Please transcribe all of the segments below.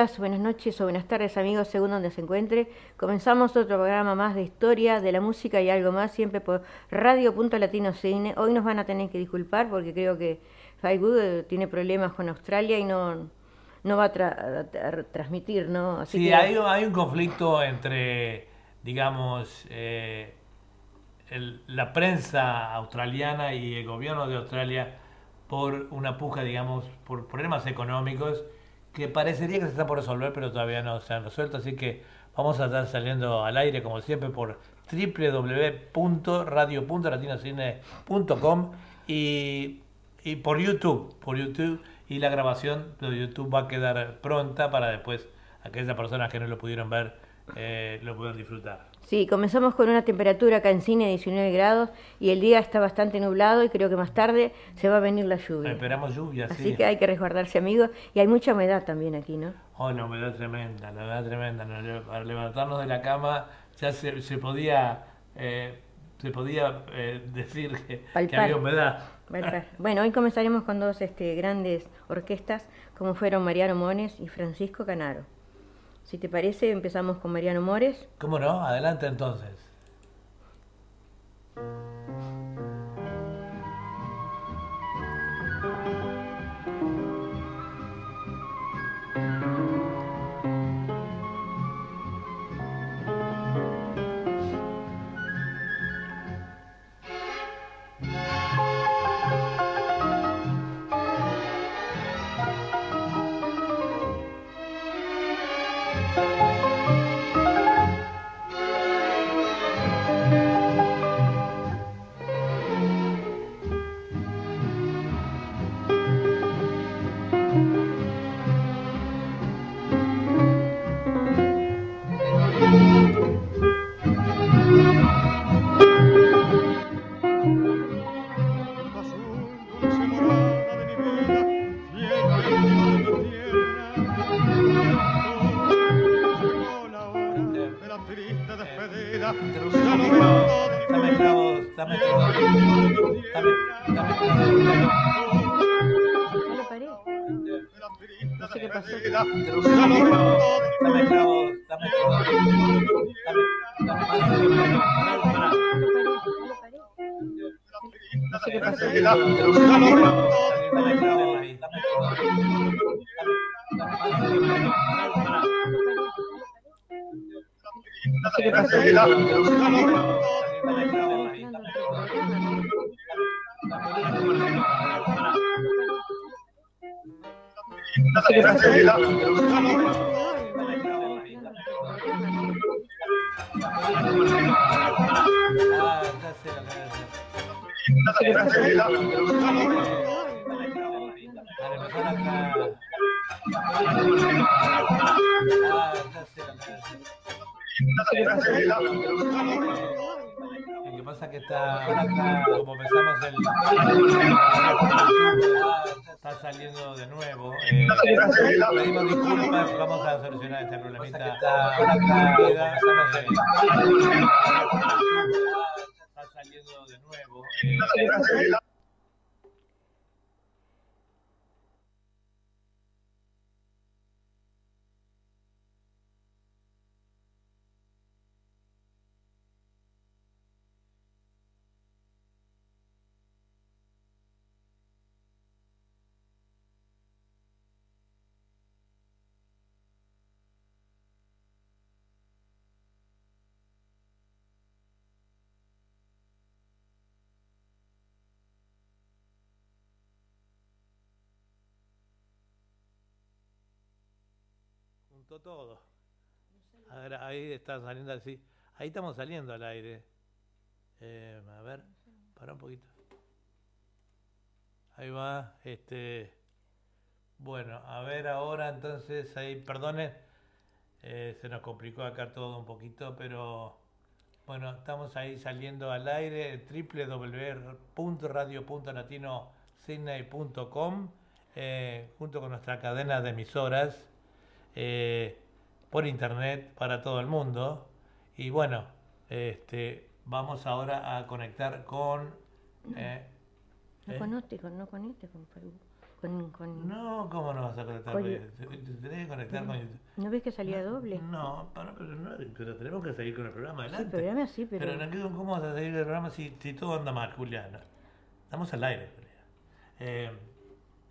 días, buenas noches o buenas tardes amigos, según donde se encuentre. Comenzamos otro programa más de historia de la música y algo más, siempre por Radio Punto Latino Cine. Hoy nos van a tener que disculpar porque creo que Facebook tiene problemas con Australia y no, no va a, transmitir, ¿no? Así sí, hay, hay un conflicto entre, digamos, eh, la prensa australiana y el gobierno de Australia por una puja, digamos, por problemas económicos que parecería que se está por resolver, pero todavía no se han resuelto, así que vamos a estar saliendo al aire como siempre por www.radio.latinocine.com y, y por YouTube, por YouTube y la grabación de YouTube va a quedar pronta para después aquellas personas que no lo pudieron ver eh, lo puedan disfrutar. Sí, comenzamos con una temperatura acá en cine de 19 grados y el día está bastante nublado y creo que más tarde se va a venir la lluvia. Esperamos lluvia, Así sí. que hay que resguardarse, amigos. Y hay mucha humedad también aquí, ¿no? Oh, la humedad tremenda, la humedad tremenda. Para levantarnos de la cama ya se, podía, eh, se podía eh, decir que, había humedad. Bueno, hoy comenzaremos con dos este, grandes orquestas, como fueron Mariano Mones y Francisco Canaro. Si te parece, empezamos con Mariano Mores. ¿Cómo no? Adelante entonces. Lo que pasa es que está, como empezamos el está saliendo de nuevo. Eh, pedimos disculpas, vamos a solucionar este problemita. Está, saliendo de nuevo. Eh, todo. ahí está saliendo así. Ahí estamos saliendo al aire. Eh, a ver, para un poquito. Ahí va. Este. Bueno, a ver ahora entonces ahí, perdone, eh, se nos complicó acá todo un poquito, pero bueno, estamos ahí saliendo al aire, www.radio.latinocine.com, eh, junto con nuestra cadena de emisoras eh, por internet para todo el mundo. Y bueno, este, vamos ahora a conectar con... Eh, no, eh, con, no con Perú. Con, con... No, ¿cómo no vas a conectar? Tenés que conectar con YouTube. ¿No ves que salía doble? No, pero, pero, no, pero tenemos que seguir con el programa Sí, adelante. programa sí, pero... Pero no, ¿cómo- ¿cómo vas a seguir el programa si, si todo anda mal, Julián? Estamos al aire. Eh,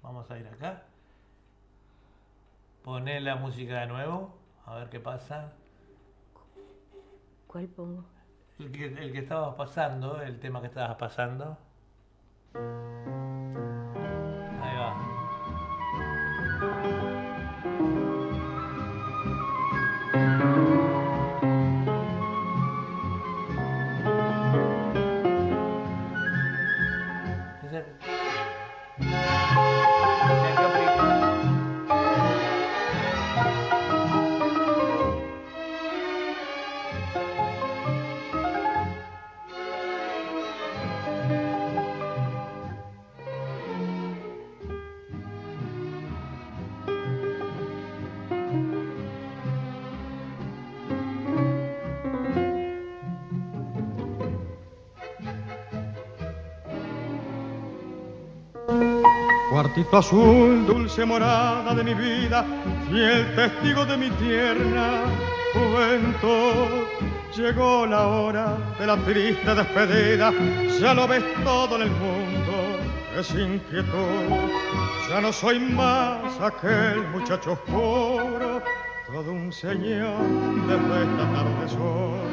vamos a ir acá. Poné la música de nuevo, a ver qué pasa. ¿Cuál pongo? El que, el que estabas pasando, el tema que estabas pasando. Cuartito azul, dulce morada de mi vida, fiel testigo de mi tierna juventud. Llegó la hora de la triste despedida, ya lo ves todo en el mundo, es inquietud. Ya no soy más aquel muchacho oscuro, todo un señor desde esta tarde soy.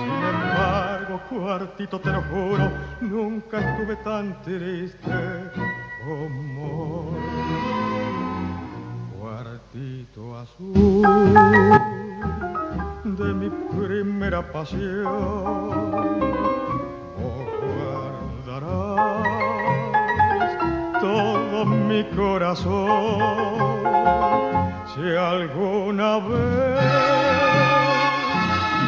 Sin embargo, cuartito, te lo juro, nunca estuve tan triste como. Cuartito azul de mi primera pasión, vos guardarás todo mi corazón. Si alguna vez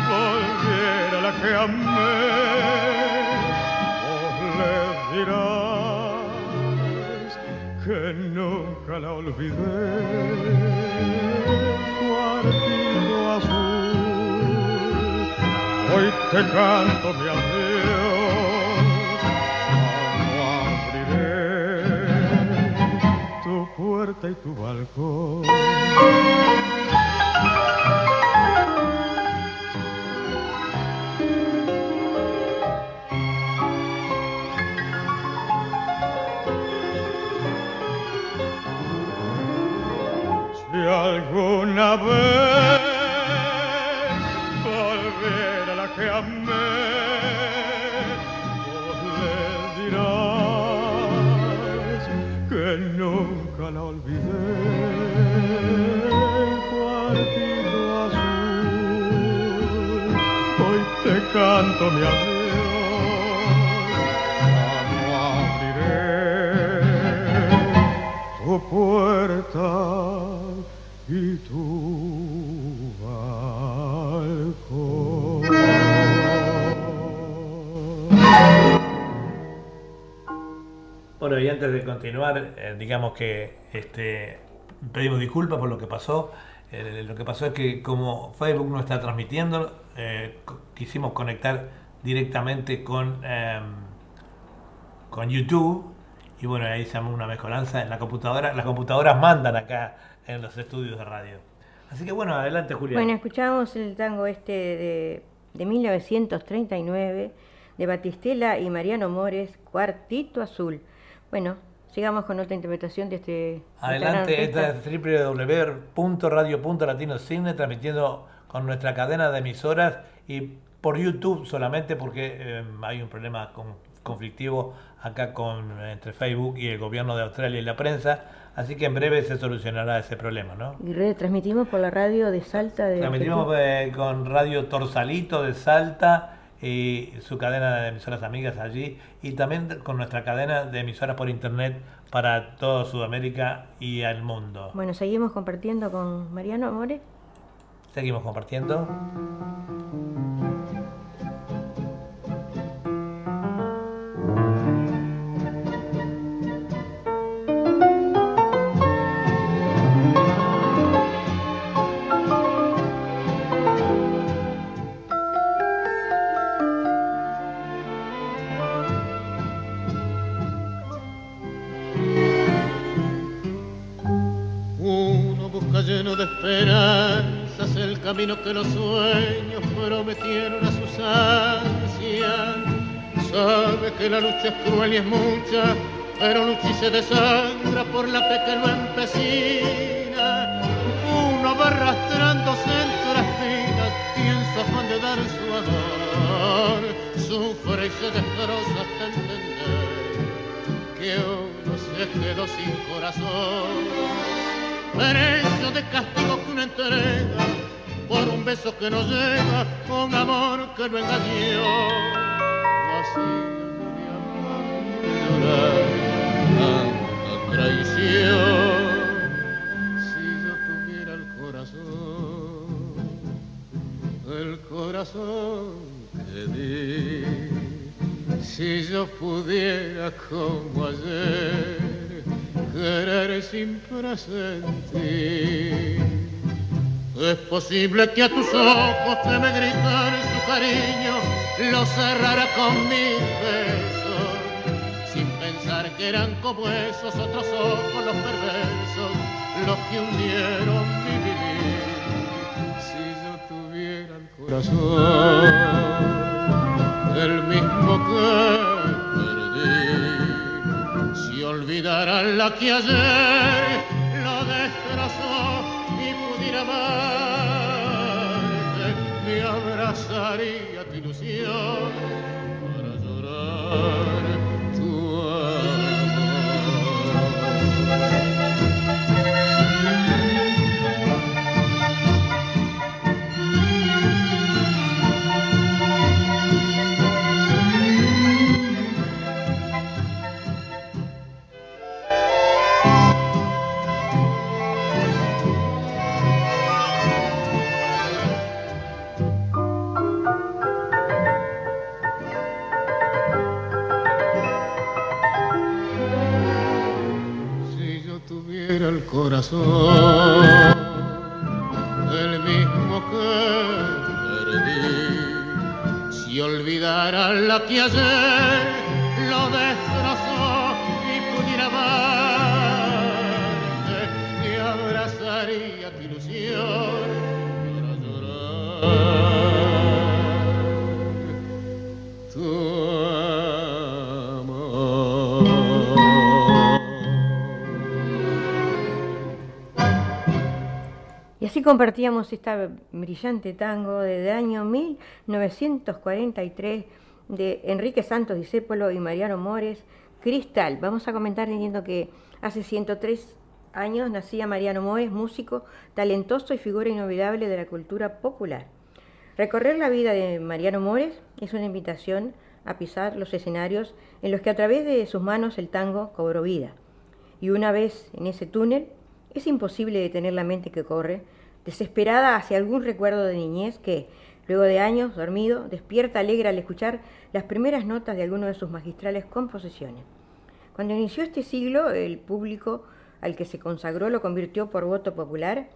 volviera la que amé, vos le dirás que nunca la olvidé. Cuartito azul, hoy te canto mi adiós, no abriré tu puerta y tu balcón. Alguna vez volviera la que amé, vos le dirás que nunca la olvidé. Cuartito azul, hoy te canto mi tu puerta. Bueno, y antes de continuar, eh, digamos que este, pedimos disculpas por lo que pasó. Lo que pasó es que como Facebook no está transmitiendo, eh, quisimos conectar directamente con, em, con YouTube y bueno, ahí hicimos una mezcolanza en la computadora. Las computadoras mandan acá en los estudios de radio. Así que bueno, adelante Julián. Bueno, escuchamos el tango este de, de 1939 de Batistela y Mariano Mores, Cuartito Azul. Bueno, sigamos con otra interpretación de este... gran Adelante, esta es www.radio.latinocine transmitiendo con nuestra cadena de emisoras y por YouTube solamente porque eh, hay un problema con- conflictivo acá con entre Facebook y el gobierno de Australia y la prensa, así que en breve se solucionará ese problema, ¿no? Y retransmitimos por la radio de Salta de Transmitimos eh, con Radio Torsalito de Salta y su cadena de emisoras amigas allí y también con nuestra cadena de emisoras por internet para toda Sudamérica y al mundo. Bueno, seguimos compartiendo con Mariano Mores. Seguimos compartiendo. Lleno de esperanzas el camino que los sueños prometieron a sus ansias. Sabe que la lucha es cruel y es mucha, pero lucha y se desangra por la fe que lo empecina. Uno va arrastrándose entre espinas y en su afán de dar su amor, sufre y se destroza hasta entender que uno se quedó sin corazón precio de castigo que una entrega por un beso que no llega, con amor que no engañó. Así mi amor llorar tanta traición. Si yo tuviera el corazón, el corazón que di, si yo pudiera como ayer querer sin. Es posible que a tus ojos que me gritan su cariño lo cerrara con mis besos, sin pensar que eran como esos otros ojos los perversos, los que hundieron mi vivir. Si yo tuviera el corazón, el mismo que olvidara la que ayer lo destrozó y pudiera amarte, me abrazaría tu ilusión para llorar corazón, el mismo que perdí. Si olvidara la que ayer lo destrozó y pudiera amarte, y abrazaría tu ilusión para llorar. Compartíamos esta brillante tango del año 1943 de Enrique Santos Discépolo y Mariano Mores, Cristal. Vamos a comentar diciendo que hace 103 años nacía Mariano Mores, músico talentoso y figura inolvidable de la cultura popular. Recorrer la vida de Mariano Mores es una invitación a pisar los escenarios en los que a través de sus manos el tango cobró vida. Y una vez en ese túnel, es imposible detener la mente que corre desesperada hacia algún recuerdo de niñez que, luego de años dormido, despierta alegre al escuchar las primeras notas de alguno de sus magistrales composiciones. Cuando inició este siglo, el público al que se consagró lo convirtió por voto popular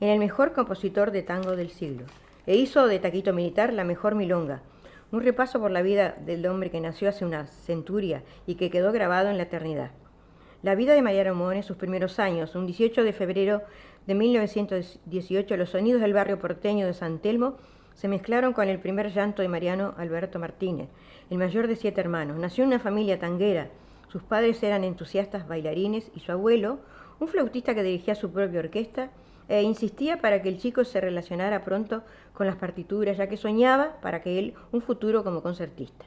en el mejor compositor de tango del siglo, e hizo de Taquito Militar la mejor milonga, un repaso por la vida del hombre que nació hace una centuria y que quedó grabado en la eternidad. La vida de María Ramón en sus primeros años, un 18 de febrero de 1918, los sonidos del barrio porteño de San Telmo se mezclaron con el primer llanto de Mariano Alberto Martínez, el mayor de siete hermanos. Nació en una familia tanguera. Sus padres eran entusiastas bailarines y su abuelo, un flautista que dirigía su propia orquesta, e insistía para que el chico se relacionara pronto con las partituras, ya que soñaba para que él un futuro como concertista.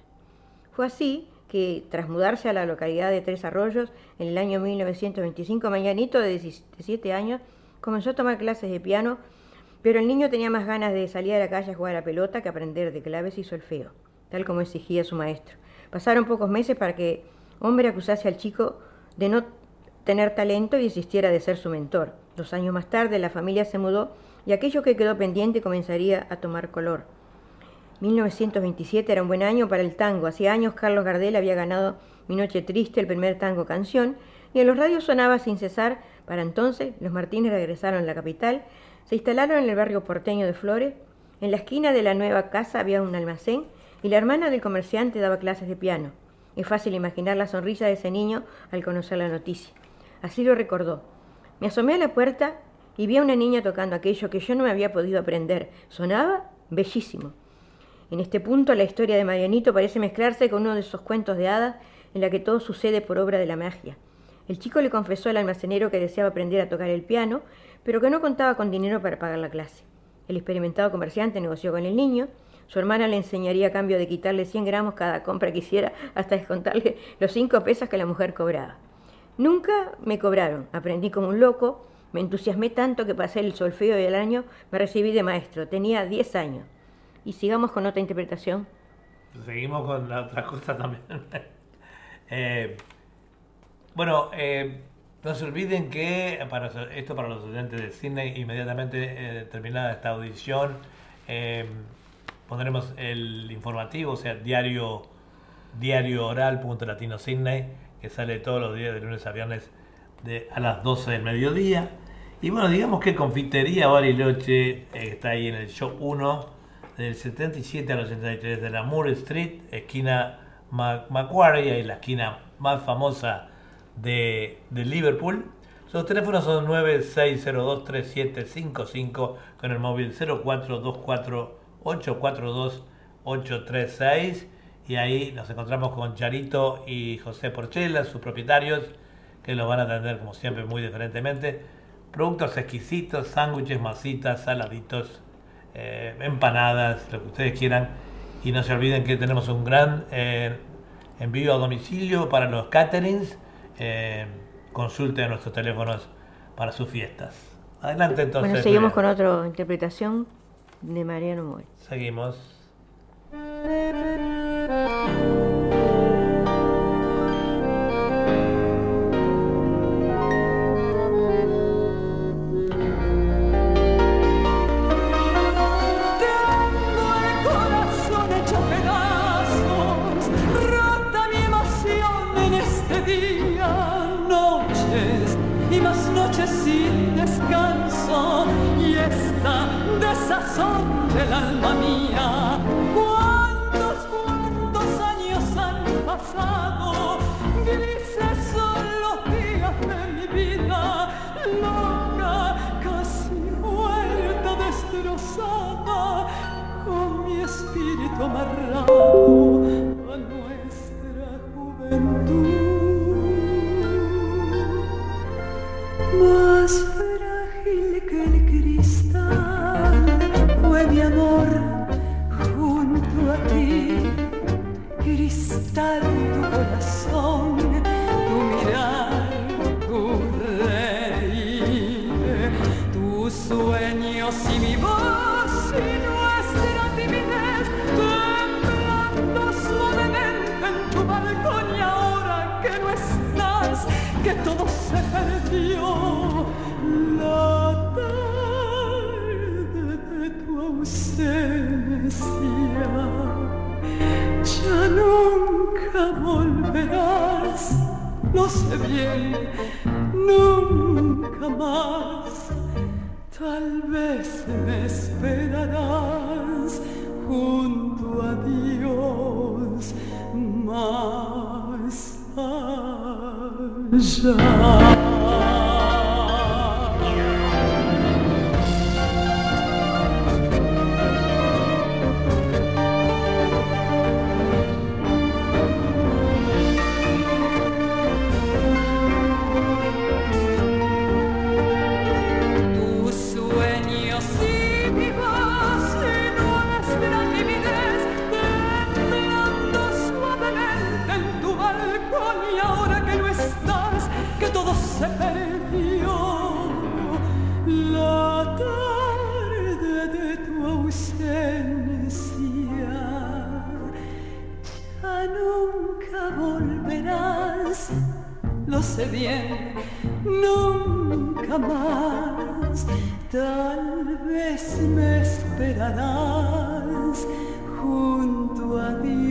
Fue así que, tras mudarse a la localidad de Tres Arroyos en el año 1925, Mañanito, de 17 años, Comenzó a tomar clases de piano, pero el niño tenía más ganas de salir a la calle a jugar a pelota que aprender de claves y solfeo, tal como exigía su maestro. Pasaron pocos meses para que hombre acusase al chico de no tener talento y desistiera de ser su mentor. Dos años más tarde la familia se mudó y aquello que quedó pendiente comenzaría a tomar color. 1927 era un buen año para el tango. Hacía años Carlos Gardel había ganado Mi Noche Triste, el primer tango canción, y en los radios sonaba sin cesar para entonces, los Martínez regresaron a la capital, se instalaron en el barrio porteño de Flores. En la esquina de la nueva casa había un almacén y la hermana del comerciante daba clases de piano. Es fácil imaginar la sonrisa de ese niño al conocer la noticia. Así lo recordó. Me asomé a la puerta y vi a una niña tocando aquello que yo no me había podido aprender. Sonaba bellísimo. En este punto la historia de Marianito parece mezclarse con uno de esos cuentos de hadas en la que todo sucede por obra de la magia. El chico le confesó al almacenero que deseaba aprender a tocar el piano, pero que no contaba con dinero para pagar la clase. El experimentado comerciante negoció con el niño, su hermana le enseñaría a cambio de quitarle 100 gramos cada compra que hiciera hasta descontarle los 5 pesos que la mujer cobraba. Nunca me cobraron, aprendí como un loco, me entusiasmé tanto que pasé el solfeo y el año me recibí de maestro, tenía 10 años. Y sigamos con otra interpretación. Seguimos con la otra cosa también. Eh, bueno, eh, no se olviden que para esto para los estudiantes de cine, inmediatamente eh, terminada esta audición, pondremos el informativo, o sea, diario, diario oral latino Sydney, que sale todos los días de lunes a viernes a las 12 del mediodía. Y bueno, digamos que Confitería Bariloche está ahí en el show 1 del 77 al 83 de la Moore Street, esquina Macquarie, y la esquina más famosa de, Liverpool. Sus teléfonos son 96023755 con el móvil 0424842836 y ahí nos encontramos con Charito y José Porchela, sus propietarios, que los van a atender como siempre muy diferentemente. Productos exquisitos, sándwiches, masitas, saladitos, eh, empanadas, lo que ustedes quieran. Y no se olviden que tenemos un gran eh, envío a domicilio para los caterings. Eh, consulten nuestros teléfonos para sus fiestas. Adelante entonces. Bueno, seguimos con otra interpretación de Mariano Moy. Seguimos. Del alma mía. ¿Cuántos, cuántos años han pasado? Grises son los días de mi vida, loca, casi muerta, destrozada, con mi espíritu amarrado Más frágil que el mi amor junto a ti, cristal nunca volverás, lo sé bien, nunca más. Tal vez me esperarás junto a Dios más allá. Bien, nunca más. Tal vez me esperarás junto a Dios.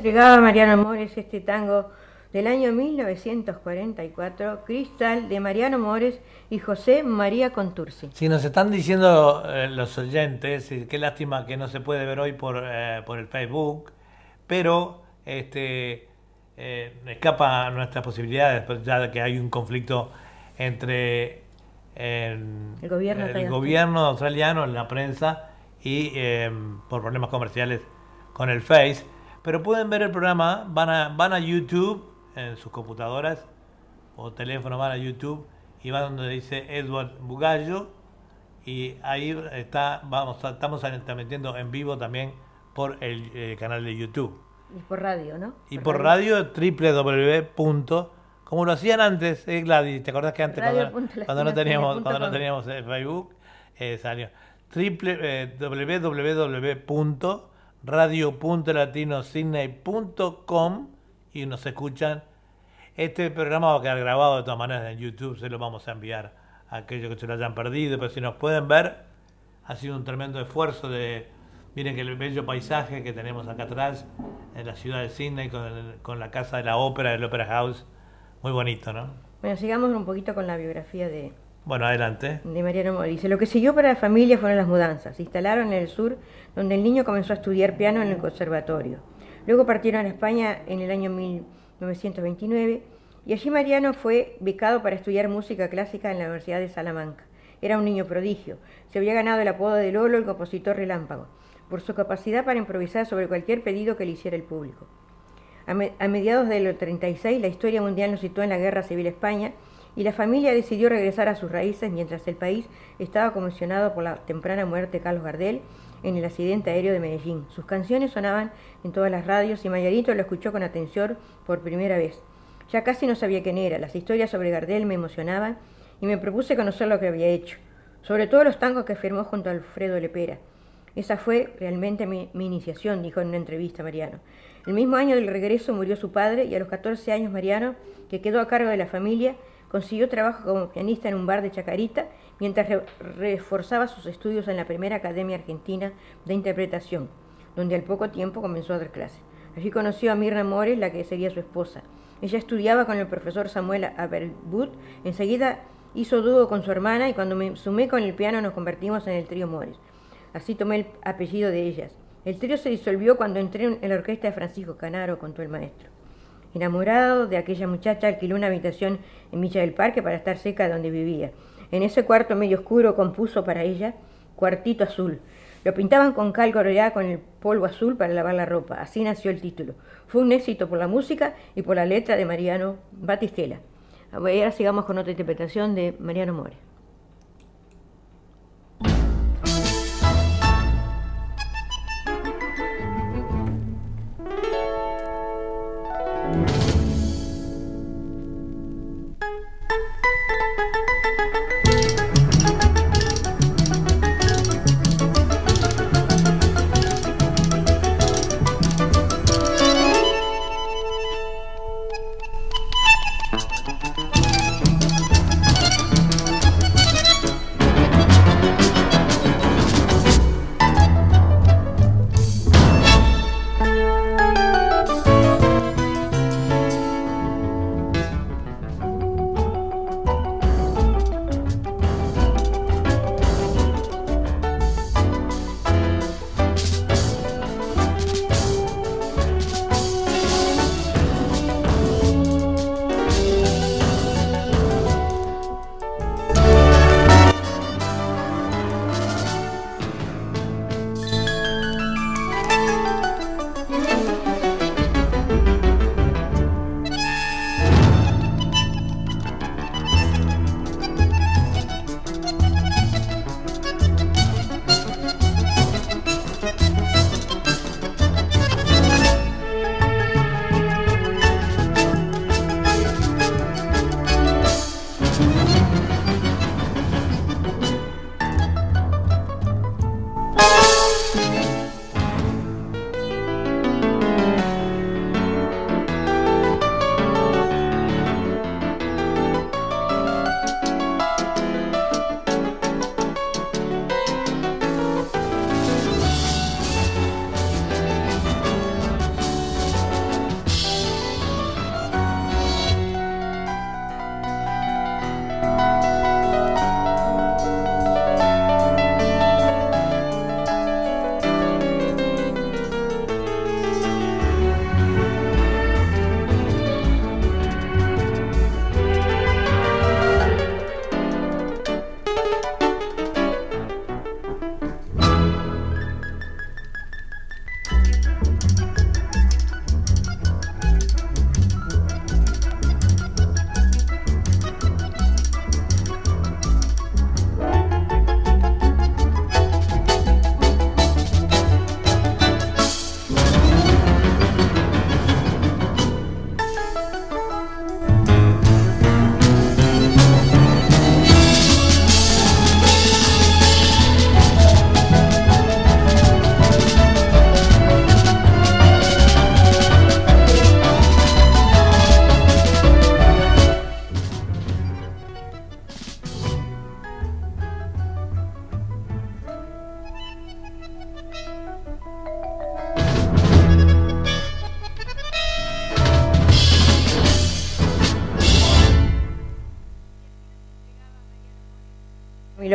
entregaba Mariano Amores este tango del año 1944, Cristal de Mariano Mores y José María Contursi. Si nos están diciendo eh, los oyentes, y qué lástima que no se puede ver hoy por, eh, por el Facebook, pero este eh, escapa a nuestras posibilidades, pues, ya que hay un conflicto entre el gobierno, el gobierno australiano, la prensa y por problemas comerciales con el Face. Pero pueden ver el programa, van a, van a YouTube en sus computadoras o teléfono, van a YouTube y van donde dice Edward Bugallo y ahí está, vamos, estamos transmitiendo en vivo también por el eh, canal de YouTube. Y por radio, ¿no? Y por, radio, www. Como lo hacían antes, eh, Gladys, ¿te acordás que antes cuando, no teníamos, cuando no teníamos eh, Facebook eh, salió eh, www.radio.latinosidney.com y nos escuchan. Este programa va a quedar grabado de todas maneras en YouTube, se lo vamos a enviar a aquellos que se lo hayan perdido, pero si nos pueden ver, ha sido un tremendo esfuerzo de, miren que el bello paisaje que tenemos acá atrás, en la ciudad de Sydney, con, con la casa de la ópera, del Opera House, muy bonito, ¿no? Bueno, sigamos un poquito con la biografía de, bueno, adelante. De Mariano Mori. Dice, lo que siguió para la familia fueron las mudanzas. Se instalaron en el sur, donde el niño comenzó a estudiar piano en el conservatorio. Luego partieron a España en el año 1929 y allí Mariano fue becado para estudiar música clásica en la Universidad de Salamanca. Era un niño prodigio. Se había ganado el apodo de Lolo, el compositor relámpago, por su capacidad para improvisar sobre cualquier pedido que le hiciera el público. A, mediados del 36, la historia mundial nos situó en la Guerra Civil España y la familia decidió regresar a sus raíces mientras el país estaba conmocionado por la temprana muerte de Carlos Gardel en el accidente aéreo de Medellín. Sus canciones sonaban en todas las radios y Mayarito lo escuchó con atención por primera vez. Ya casi no sabía quién era, las historias sobre Gardel me emocionaban y me propuse conocer lo que había hecho, sobre todo los tangos que firmó junto a Alfredo Lepera. Esa fue realmente mi, mi, iniciación, dijo en una entrevista Mariano. El mismo año del regreso murió su padre y a los 14 años Mariano, que quedó a cargo de la familia, consiguió trabajo como pianista en un bar de Chacarita mientras reforzaba sus estudios en la primera Academia Argentina de Interpretación, donde al poco tiempo comenzó a dar clases. Allí conoció a Mirna Mores, la que sería su esposa. Ella estudiaba con el profesor Samuel Aberwood, enseguida hizo dúo con su hermana y cuando me sumé con el piano nos convertimos en el trío Mores. Así tomé el apellido de ellas. El trío se disolvió cuando entré en la orquesta de Francisco Canaro, contó el maestro. Enamorado de aquella muchacha, alquiló una habitación en Villa del Parque para estar cerca de donde vivía. En ese cuarto medio oscuro compuso para ella Cuartito Azul. Lo pintaban con cal coloreada con el polvo azul para lavar la ropa. Así nació el título. Fue un éxito por la música y por la letra de Mariano Batistela. Ahora sigamos con otra interpretación de Mariano More.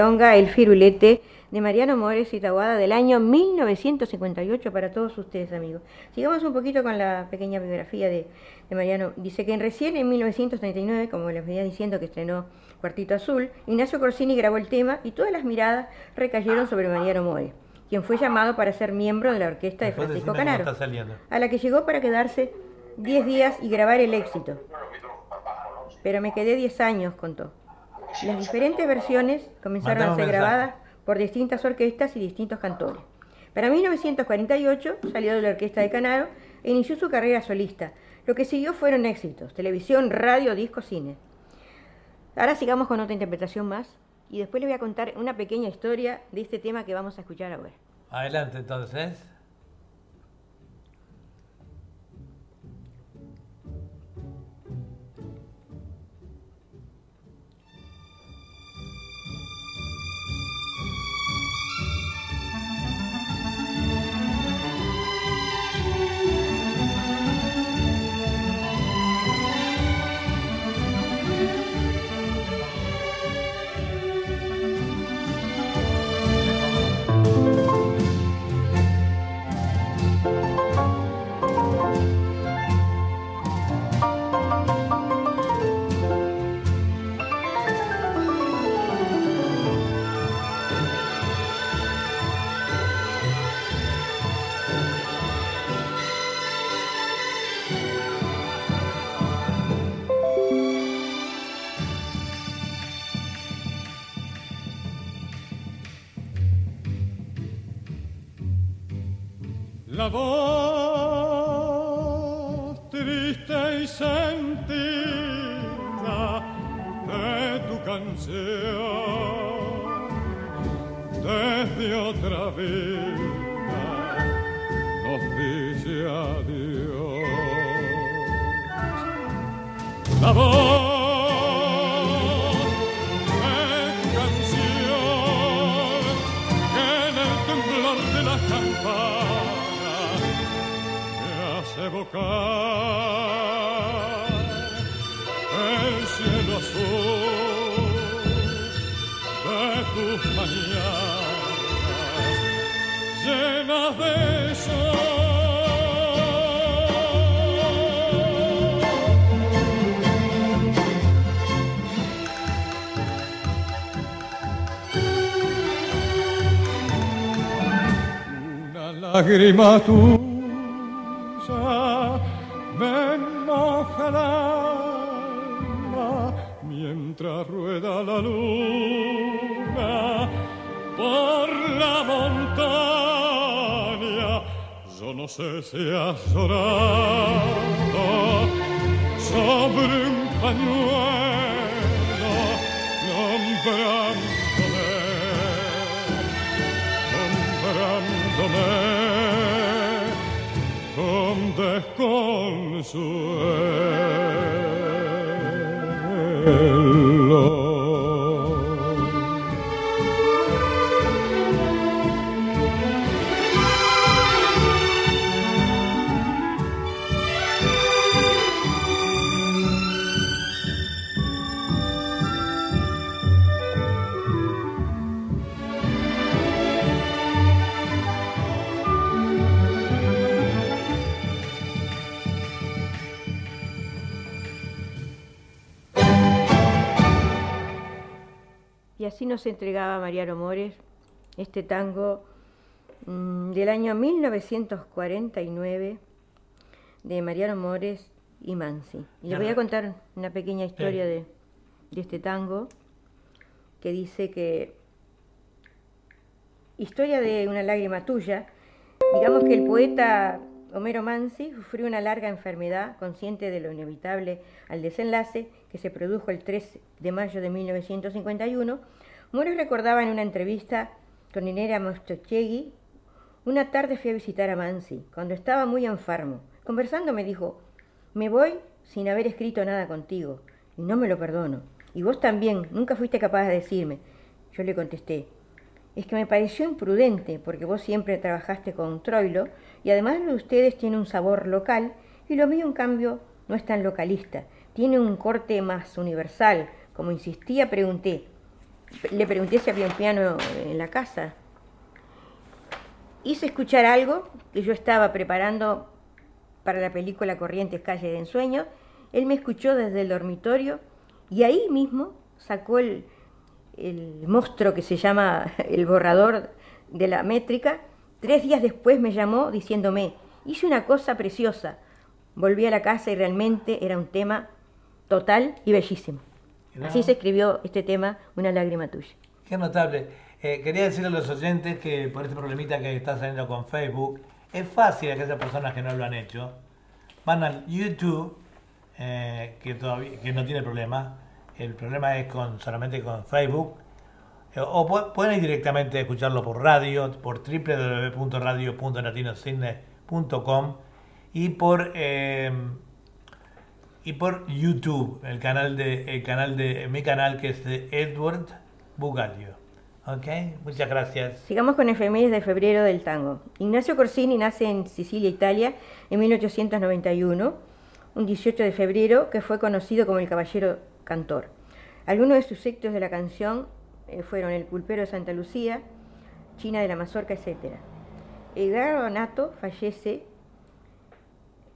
Milonga El Firulete de Mariano Mores y Taguada del año 1958 para todos ustedes, amigos. Sigamos un poquito con la pequeña biografía de, de Mariano. Dice que recién en 1939, como les venía diciendo que estrenó Cuartito Azul, Ignacio Corsini grabó el tema y todas las miradas recayeron sobre Mariano Mores, quien fue llamado para ser miembro de la orquesta de Francisco Canaro, a la que llegó para quedarse 10 días y grabar el éxito. Pero me quedé 10 años, contó. Las diferentes versiones comenzaron a ser mensaje. grabadas por distintas orquestas y distintos cantores. Para 1948 salió de la orquesta de Canaro e inició su carrera solista. Lo que siguió fueron éxitos, televisión, radio, disco, cine. Ahora sigamos con otra interpretación más y después les voy a contar una pequeña historia de este tema que vamos a escuchar ahora. Adelante entonces. Lágrima tuya nos entregaba Mariano Mores este tango mm, del año 1949 de Mariano Mores y Mansi. Y les voy a contar una pequeña historia de, de este tango que dice que historia de una lágrima tuya. Digamos que el poeta Homero Mansi sufrió una larga enfermedad, consciente de lo inevitable al desenlace que se produjo el 3 de mayo de 1951. Mores recordaba en una entrevista con Inera Mostochegui, una tarde fui a visitar a Mansi, cuando estaba muy enfermo. Conversando me dijo, me voy sin haber escrito nada contigo, y no me lo perdono. Y vos también, nunca fuiste capaz de decirme. Yo le contesté, es que me pareció imprudente, porque vos siempre trabajaste con Troilo, y además lo de ustedes tiene un sabor local, y lo mío, en cambio, no es tan localista, tiene un corte más universal. Como insistía, pregunté, le pregunté si había un piano en la casa. Hice escuchar algo que yo estaba preparando para la película Corrientes Calle de Ensueño. Él me escuchó desde el dormitorio y ahí mismo sacó el, el monstruo que se llama el borrador de la métrica. Tres días después me llamó diciéndome, hice una cosa preciosa. Volví a la casa y realmente era un tema total y bellísimo. Así se escribió este tema, Una lágrima tuya. Qué notable. Eh, quería decirle a los oyentes que por este problemita que está saliendo con Facebook, es fácil a aquellas personas que no lo han hecho. Van al YouTube, eh, que, todavía, que no tiene problema. El problema es con solamente con Facebook. Eh, o pu- pueden ir directamente a escucharlo por radio, por www.radio.latinocine.com y por y por YouTube, el canal de el canal de mi canal que es de Edward Bugalio. ¿Ok? Muchas gracias. Sigamos con efemérides de febrero del tango. Ignacio Corsini nace en Sicilia, Italia, en 1891, un 18 de febrero, que fue conocido como el Caballero Cantor. Algunos de sus éxitos de la canción eh, fueron El Pulpero de Santa Lucía, China de la Mazorca, etc. Edgardo Nato fallece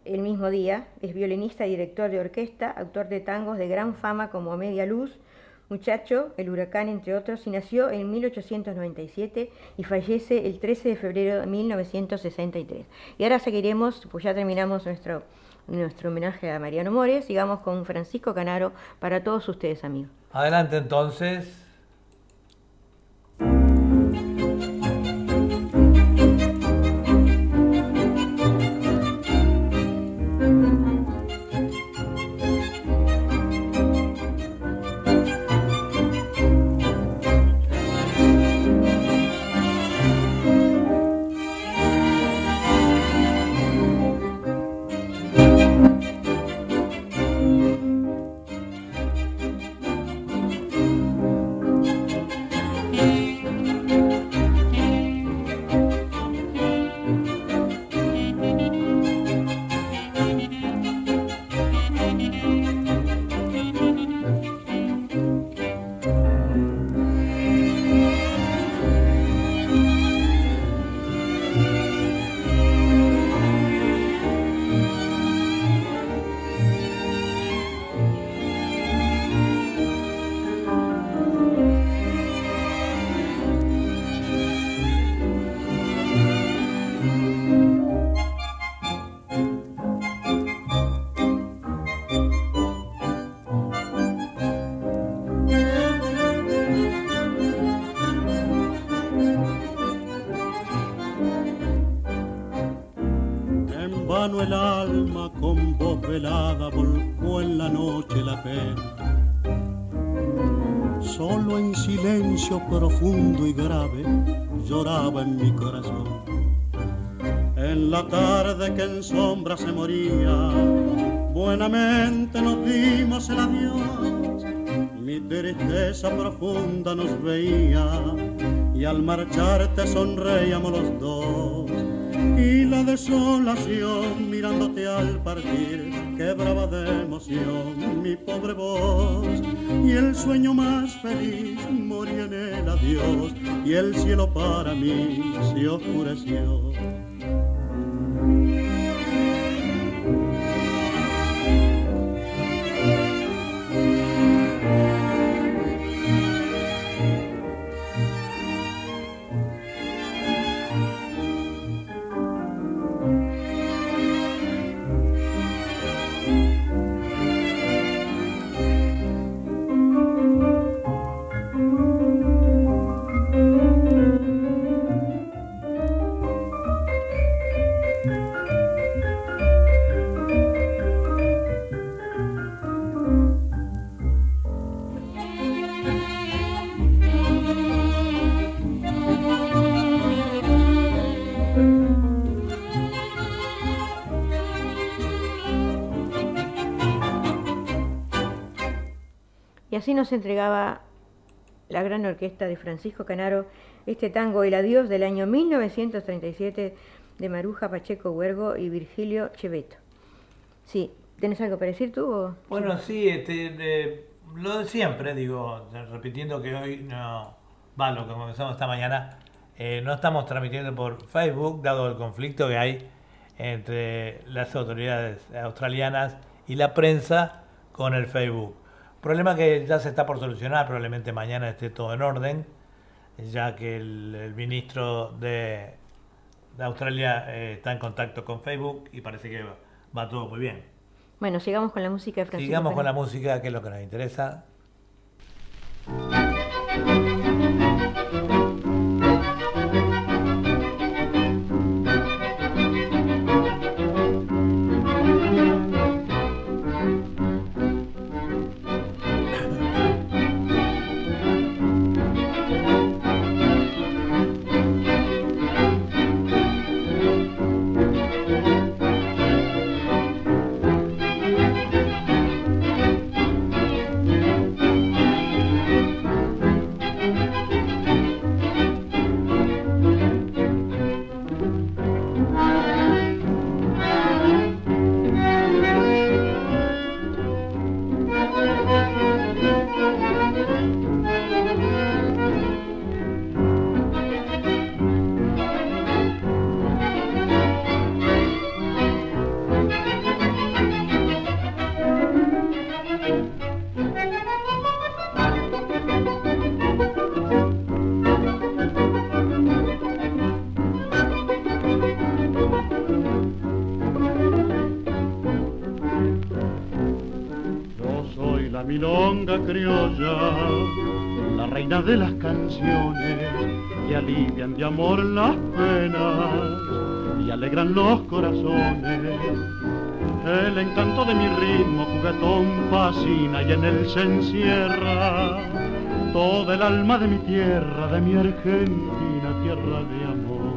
el mismo día, es violinista director de orquesta, autor de tangos de gran fama como Media Luz, Muchacho, El Huracán, entre otros, y nació en 1897 y fallece el 13 de febrero de 1963. Y ahora seguiremos, pues ya terminamos nuestro, nuestro homenaje a Mariano Mores, sigamos con Francisco Canaro para todos ustedes, amigos. Adelante entonces. Sombra se moría, buenamente nos dimos el adiós. Mi tristeza profunda nos veía y al marcharte sonreíamos los dos. Y la desolación mirándote al partir quebraba de emoción mi pobre voz. Y el sueño más feliz moría en el adiós y el cielo para mí se oscureció. Nos entregaba la gran orquesta de Francisco Canaro este tango El Adiós del año 1937 de Maruja Pacheco Huergo y Virgilio Cheveto. Sí, ¿tenés algo para decir tú? o- Bueno, sí, este, lo de siempre, digo, repitiendo que hoy no, va, lo que comenzamos esta mañana, eh, no estamos transmitiendo por Facebook, dado el conflicto que hay entre las autoridades australianas y la prensa con el Facebook. Problema que ya se está por solucionar, probablemente mañana esté todo en orden, ya que el, ministro de, Australia eh, está en contacto con Facebook y parece que va todo muy bien. Bueno, sigamos con la música de Francisco. Sigamos con la música, que es lo que nos interesa. Canciones que alivian de amor las penas y alegran los corazones. El encanto de mi ritmo juguetón fascina y en él se encierra todo el alma de mi tierra, de mi Argentina, tierra de amor.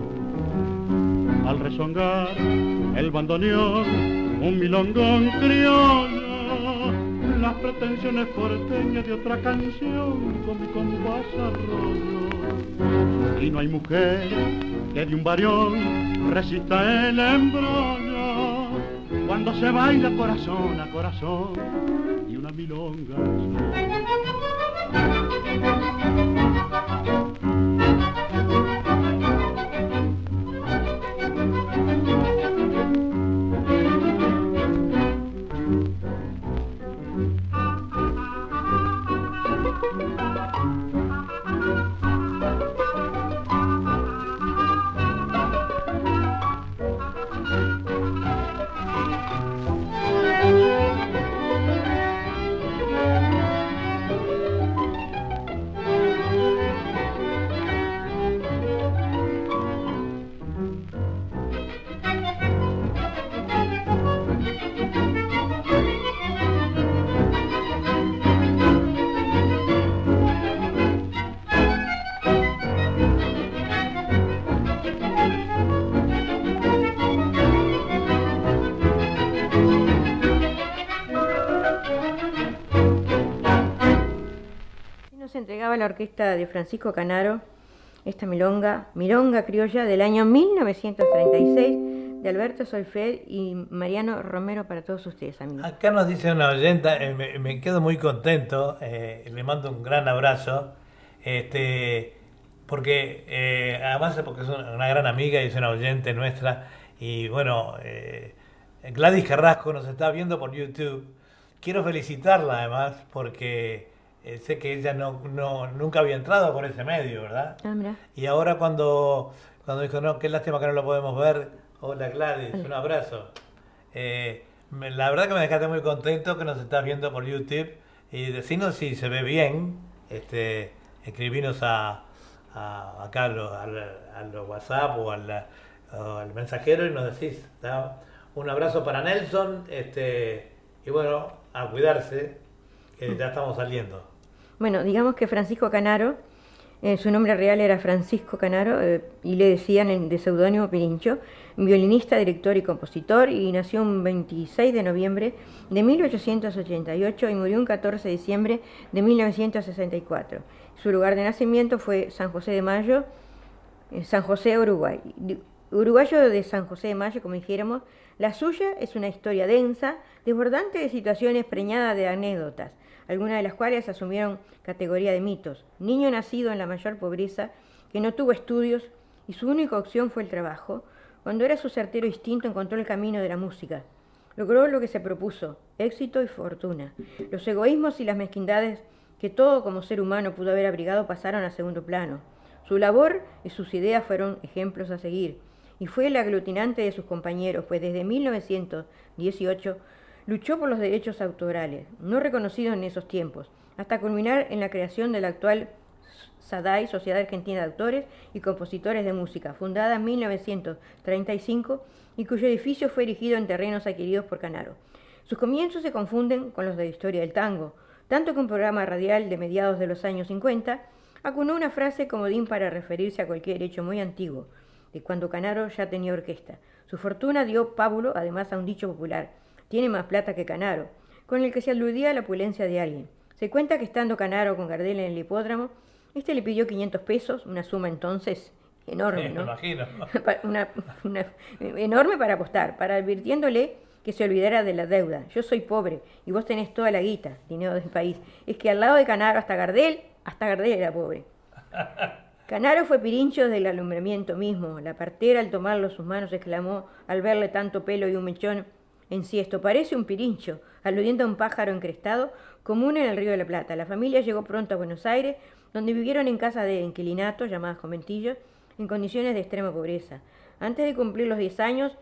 Al rezongar el bandoneón, un milongón las pretensiones porteñas de otra canción con mi compás arroyo. Y no hay mujer que de un varión resista el embrollo cuando se baila corazón a corazón y una milonga. La orquesta de Francisco Canaro esta milonga, milonga criolla del año 1936 de Alberto Solfed y Mariano Romero para todos ustedes, amigos. Acá nos dice una oyenta, eh, me, quedo muy contento, eh, le mando un gran abrazo, este, porque eh, además porque es una gran amiga y es una oyente nuestra, y bueno, Gladys Carrasco nos está viendo por YouTube. Quiero felicitarla además porque eh, sé que ella no, no, nunca había entrado por ese medio, ¿verdad? Ah, y ahora cuando, cuando dijo, no, qué lástima que no lo podemos ver, hola Gladys, un abrazo. Eh, la verdad que me dejaste muy contento que nos estás viendo por YouTube y decinos si se ve bien, este, escribinos a, a acá al, WhatsApp o al, al, mensajero y nos decís, un abrazo para Nelson, este, y bueno, a cuidarse, que ya estamos saliendo. Bueno, digamos que Francisco Canaro, eh, su nombre real era Francisco Canaro eh, y le decían de seudónimo Pirincho, violinista, director y compositor, y nació un 26 de noviembre de 1888 y murió un 14 de diciembre de 1964. Su lugar de nacimiento fue San José de Mayo, San José, Uruguay. uruguayo de San José de Mayo, como dijéramos, la suya es una historia densa, desbordante de situaciones preñadas de anécdotas, algunas de las cuales asumieron categoría de mitos. Niño nacido en la mayor pobreza, que no tuvo estudios y su única opción fue el trabajo, cuando era su certero instinto encontró el camino de la música. Logró lo que se propuso, éxito y fortuna. Los egoísmos y las mezquindades que todo como ser humano pudo haber abrigado pasaron a segundo plano. Su labor y sus ideas fueron ejemplos a seguir, y fue el aglutinante de sus compañeros, pues desde 1918 luchó por los derechos autorales, no reconocidos en esos tiempos, hasta culminar en la creación de la actual SADAI, Sociedad Argentina de Autores y Compositores de Música, fundada en 1935 y cuyo edificio fue erigido en terrenos adquiridos por Canaro. Sus comienzos se confunden con los de la historia del tango, tanto que un programa radial de mediados de los años 50 acunó una frase comodín para referirse a cualquier hecho muy antiguo, de cuando Canaro ya tenía orquesta. Su fortuna dio pábulo además a un dicho popular, tiene más plata que Canaro, con el que se aludía a la opulencia de alguien. Se cuenta que estando Canaro con Gardel en el hipódromo, este le pidió 500 pesos, una suma entonces enorme, ¿no? imagino. una, una- enorme para apostar, para advirtiéndole que se olvidara de la deuda. Yo soy pobre y vos tenés toda la guita, dinero del país. Es que al lado de Canaro hasta Gardel, hasta Gardel era pobre. Canaro fue pirincho del alumbramiento mismo. La partera al tomarlo en sus manos exclamó al verle tanto pelo y un mechón en sí, esto parece un pirincho, aludiendo a un pájaro encrestado común en el Río de la Plata. La familia llegó pronto a Buenos Aires, donde vivieron en casa de inquilinatos, llamadas conventillos, en condiciones de extrema pobreza. Antes de cumplir los 10 años,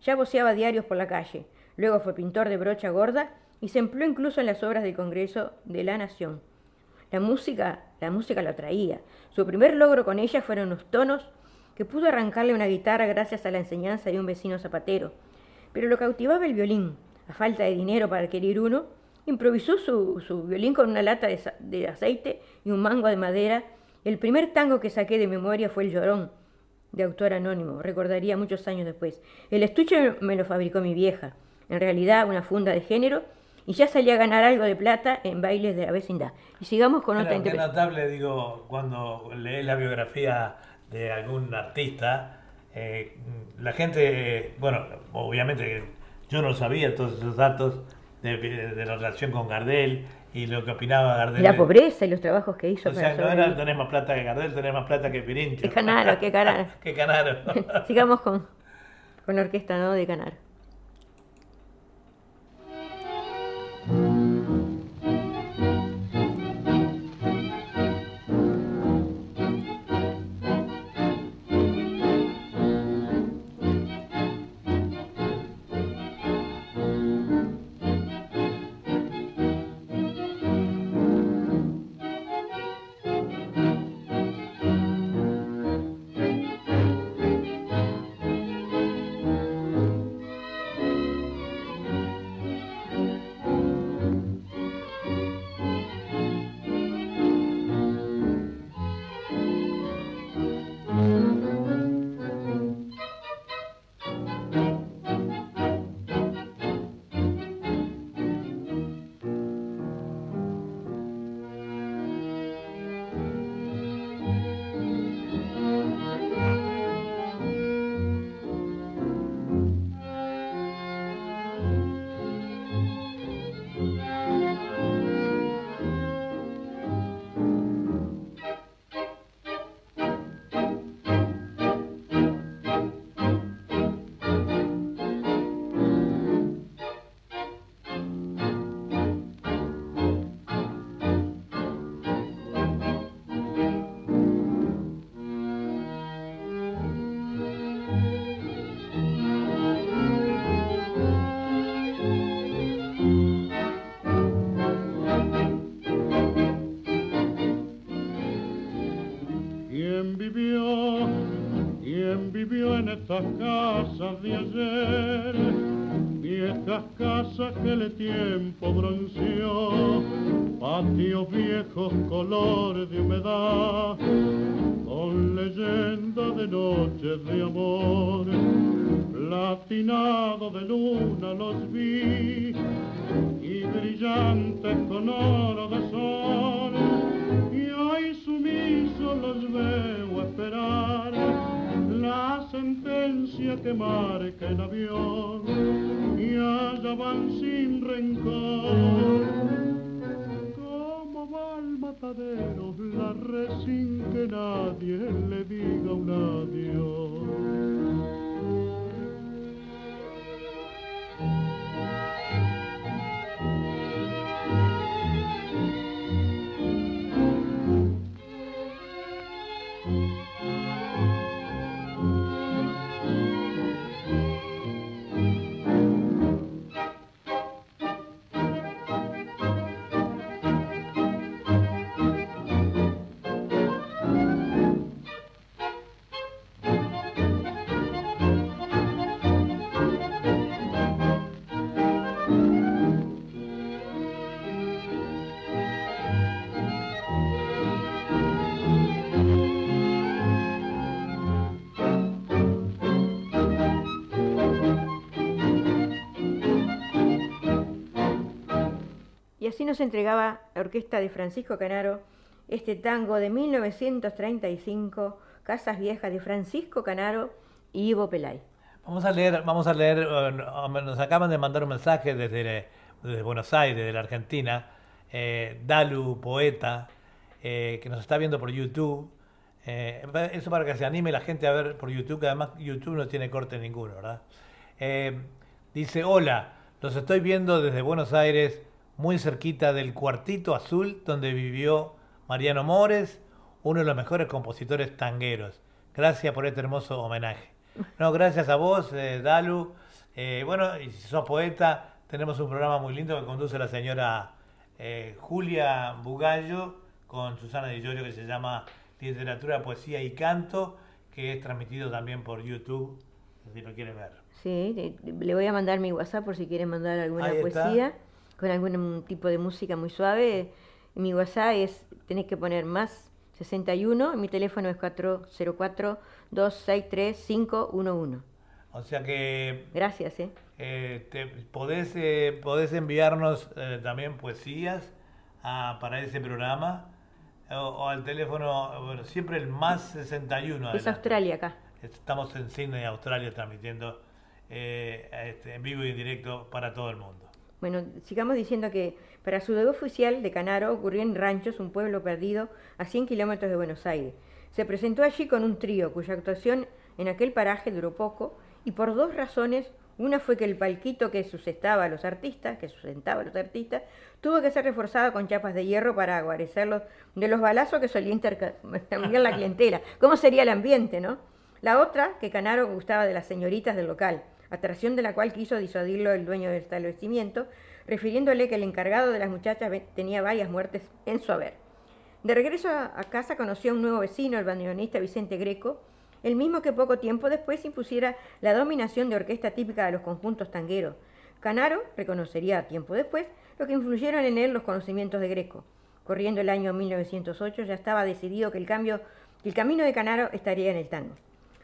ya voceaba diarios por la calle. Luego fue pintor de brocha gorda y se empleó incluso en las obras del Congreso de la Nación. La música, la música lo atraía. Su primer logro con ella fueron los tonos que pudo arrancarle una guitarra gracias a la enseñanza de un vecino zapatero. Pero lo cautivaba el violín. A falta de dinero para adquirir uno, improvisó su, su violín con una lata de, de aceite y un mango de madera. El primer tango que saqué de memoria fue El Llorón, de autor anónimo, recordaría muchos años después. El estuche me lo fabricó mi vieja, en realidad una funda de género, y ya salía a ganar algo de plata en bailes de la vecindad. Y sigamos con otra Claro, interpretación. notable, digo, cuando lees la biografía de algún artista, eh, la gente, bueno, obviamente yo no sabía todos esos datos de, de la relación con Gardel y lo que opinaba Gardel. La pobreza y los trabajos que hizo O sea, para no era tenés más plata que Gardel, tenés más plata que Pirincho. Qué canaro, qué canaro. qué canaro. Sigamos con, con la orquesta ¿no? de Canaro. Estas casas nos entregaba la orquesta de Francisco Canaro este tango de 1935, Casas Viejas de Francisco Canaro y Ivo Pelay. Vamos a leer, vamos a leer, eh, nos acaban de mandar un mensaje desde, Buenos Aires, de la Argentina, eh, Dalu, poeta, eh, que nos está viendo por YouTube. eso para que se anime la gente a ver por YouTube, que además YouTube no tiene corte ninguno, ¿verdad? dice, hola, los estoy viendo desde Buenos Aires muy cerquita del cuartito azul donde vivió Mariano Mores, uno de los mejores compositores tangueros. Gracias por este hermoso homenaje. No, gracias a vos, eh, Dalu. Eh, bueno, y si sos poeta, tenemos un programa muy lindo que conduce la señora eh, Julia Bugallo con Susana Di Giorgio que se llama Literatura, Poesía y Canto, que es transmitido también por YouTube, si lo quieres ver. Sí, le voy a mandar mi WhatsApp por si quieres mandar alguna poesía con algún tipo de música muy suave, mi WhatsApp es, tenés que poner más 61, mi teléfono es 404-263-511. O sea que... Gracias, ¿eh? eh te, podés, eh, podés enviarnos eh, también poesías para ese programa o, al teléfono, bueno, siempre el más 61. Es Australia acá. Estamos en Sydney, Australia, transmitiendo este, en vivo y en directo para todo el mundo. Bueno, sigamos diciendo que para su debut oficial de Canaro ocurrió en Ranchos, un pueblo perdido a 100 kilómetros de Buenos Aires. Se presentó allí con un trío cuya actuación en aquel paraje duró poco y por dos razones. Una fue que el palquito que sustentaba a los artistas, que sustentaba a los artistas, tuvo que ser reforzado con chapas de hierro para aguarecerlos de los balazos que solía intercambiar la clientela. ¿Cómo sería el ambiente, no? La otra, que Canaro gustaba de las señoritas del local atracción de la cual quiso disuadirlo el dueño del establecimiento, refiriéndole que el encargado de las muchachas tenía varias muertes en su haber. De regreso a casa conoció a un nuevo vecino, el bandoneonista Vicente Greco, el mismo que poco tiempo después impusiera la dominación de orquesta típica de los conjuntos tangueros. Canaro reconocería tiempo después lo que influyeron en él los conocimientos de Greco. Corriendo el año 1908 ya estaba decidido que el, cambio, que el camino de Canaro estaría en el tango.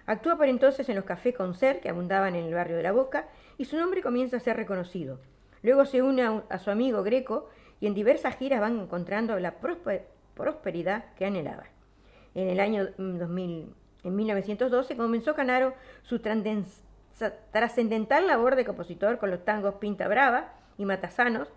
Actúa por entonces en los cafés concert que abundaban en el barrio de La Boca y su nombre comienza a ser reconocido. Luego se une a, su amigo Greco y en diversas giras van encontrando la prosperidad que anhelaba. En el año 2000, en 1912 comenzó Canaro su trascendental labor de compositor con los tangos Pinta Brava y Matasanos,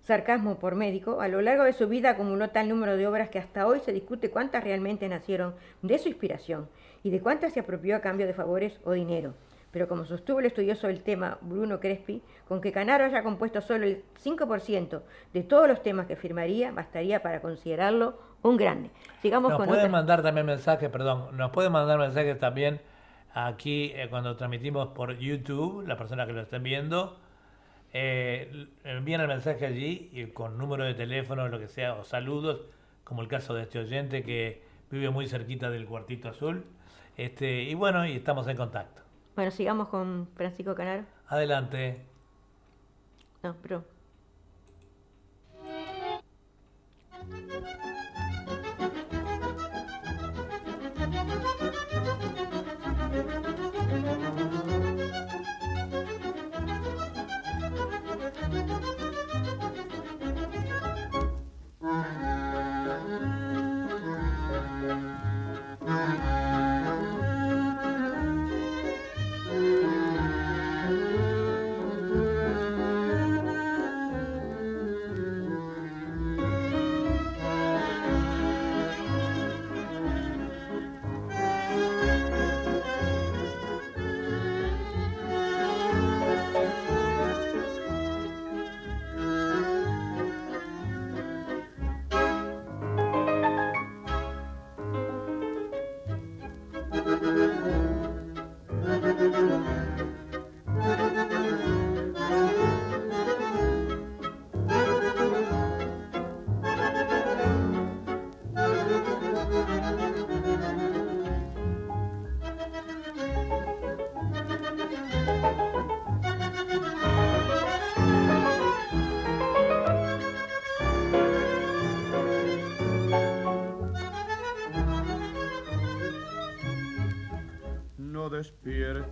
sarcasmo por médico, a lo largo de su vida acumuló tal número de obras que hasta hoy se discute cuántas realmente nacieron de su inspiración y de cuántas se apropió a cambio de favores o dinero. Pero como sostuvo el estudioso del tema Bruno Crespi, con que Canaro haya compuesto solo el 5% de todos los temas que firmaría, bastaría para considerarlo un grande. Sigamos nos pueden mandar también mensajes, perdón, nos pueden mandar mensajes también aquí eh, cuando transmitimos por YouTube, las personas que lo estén viendo, eh, envían el mensaje allí y con número de teléfono, lo que sea, o saludos, como el caso de este oyente que vive muy cerquita del cuartito azul. Este, y bueno, y estamos en contacto. Bueno, sigamos con Francisco Canaro. Adelante. No, pero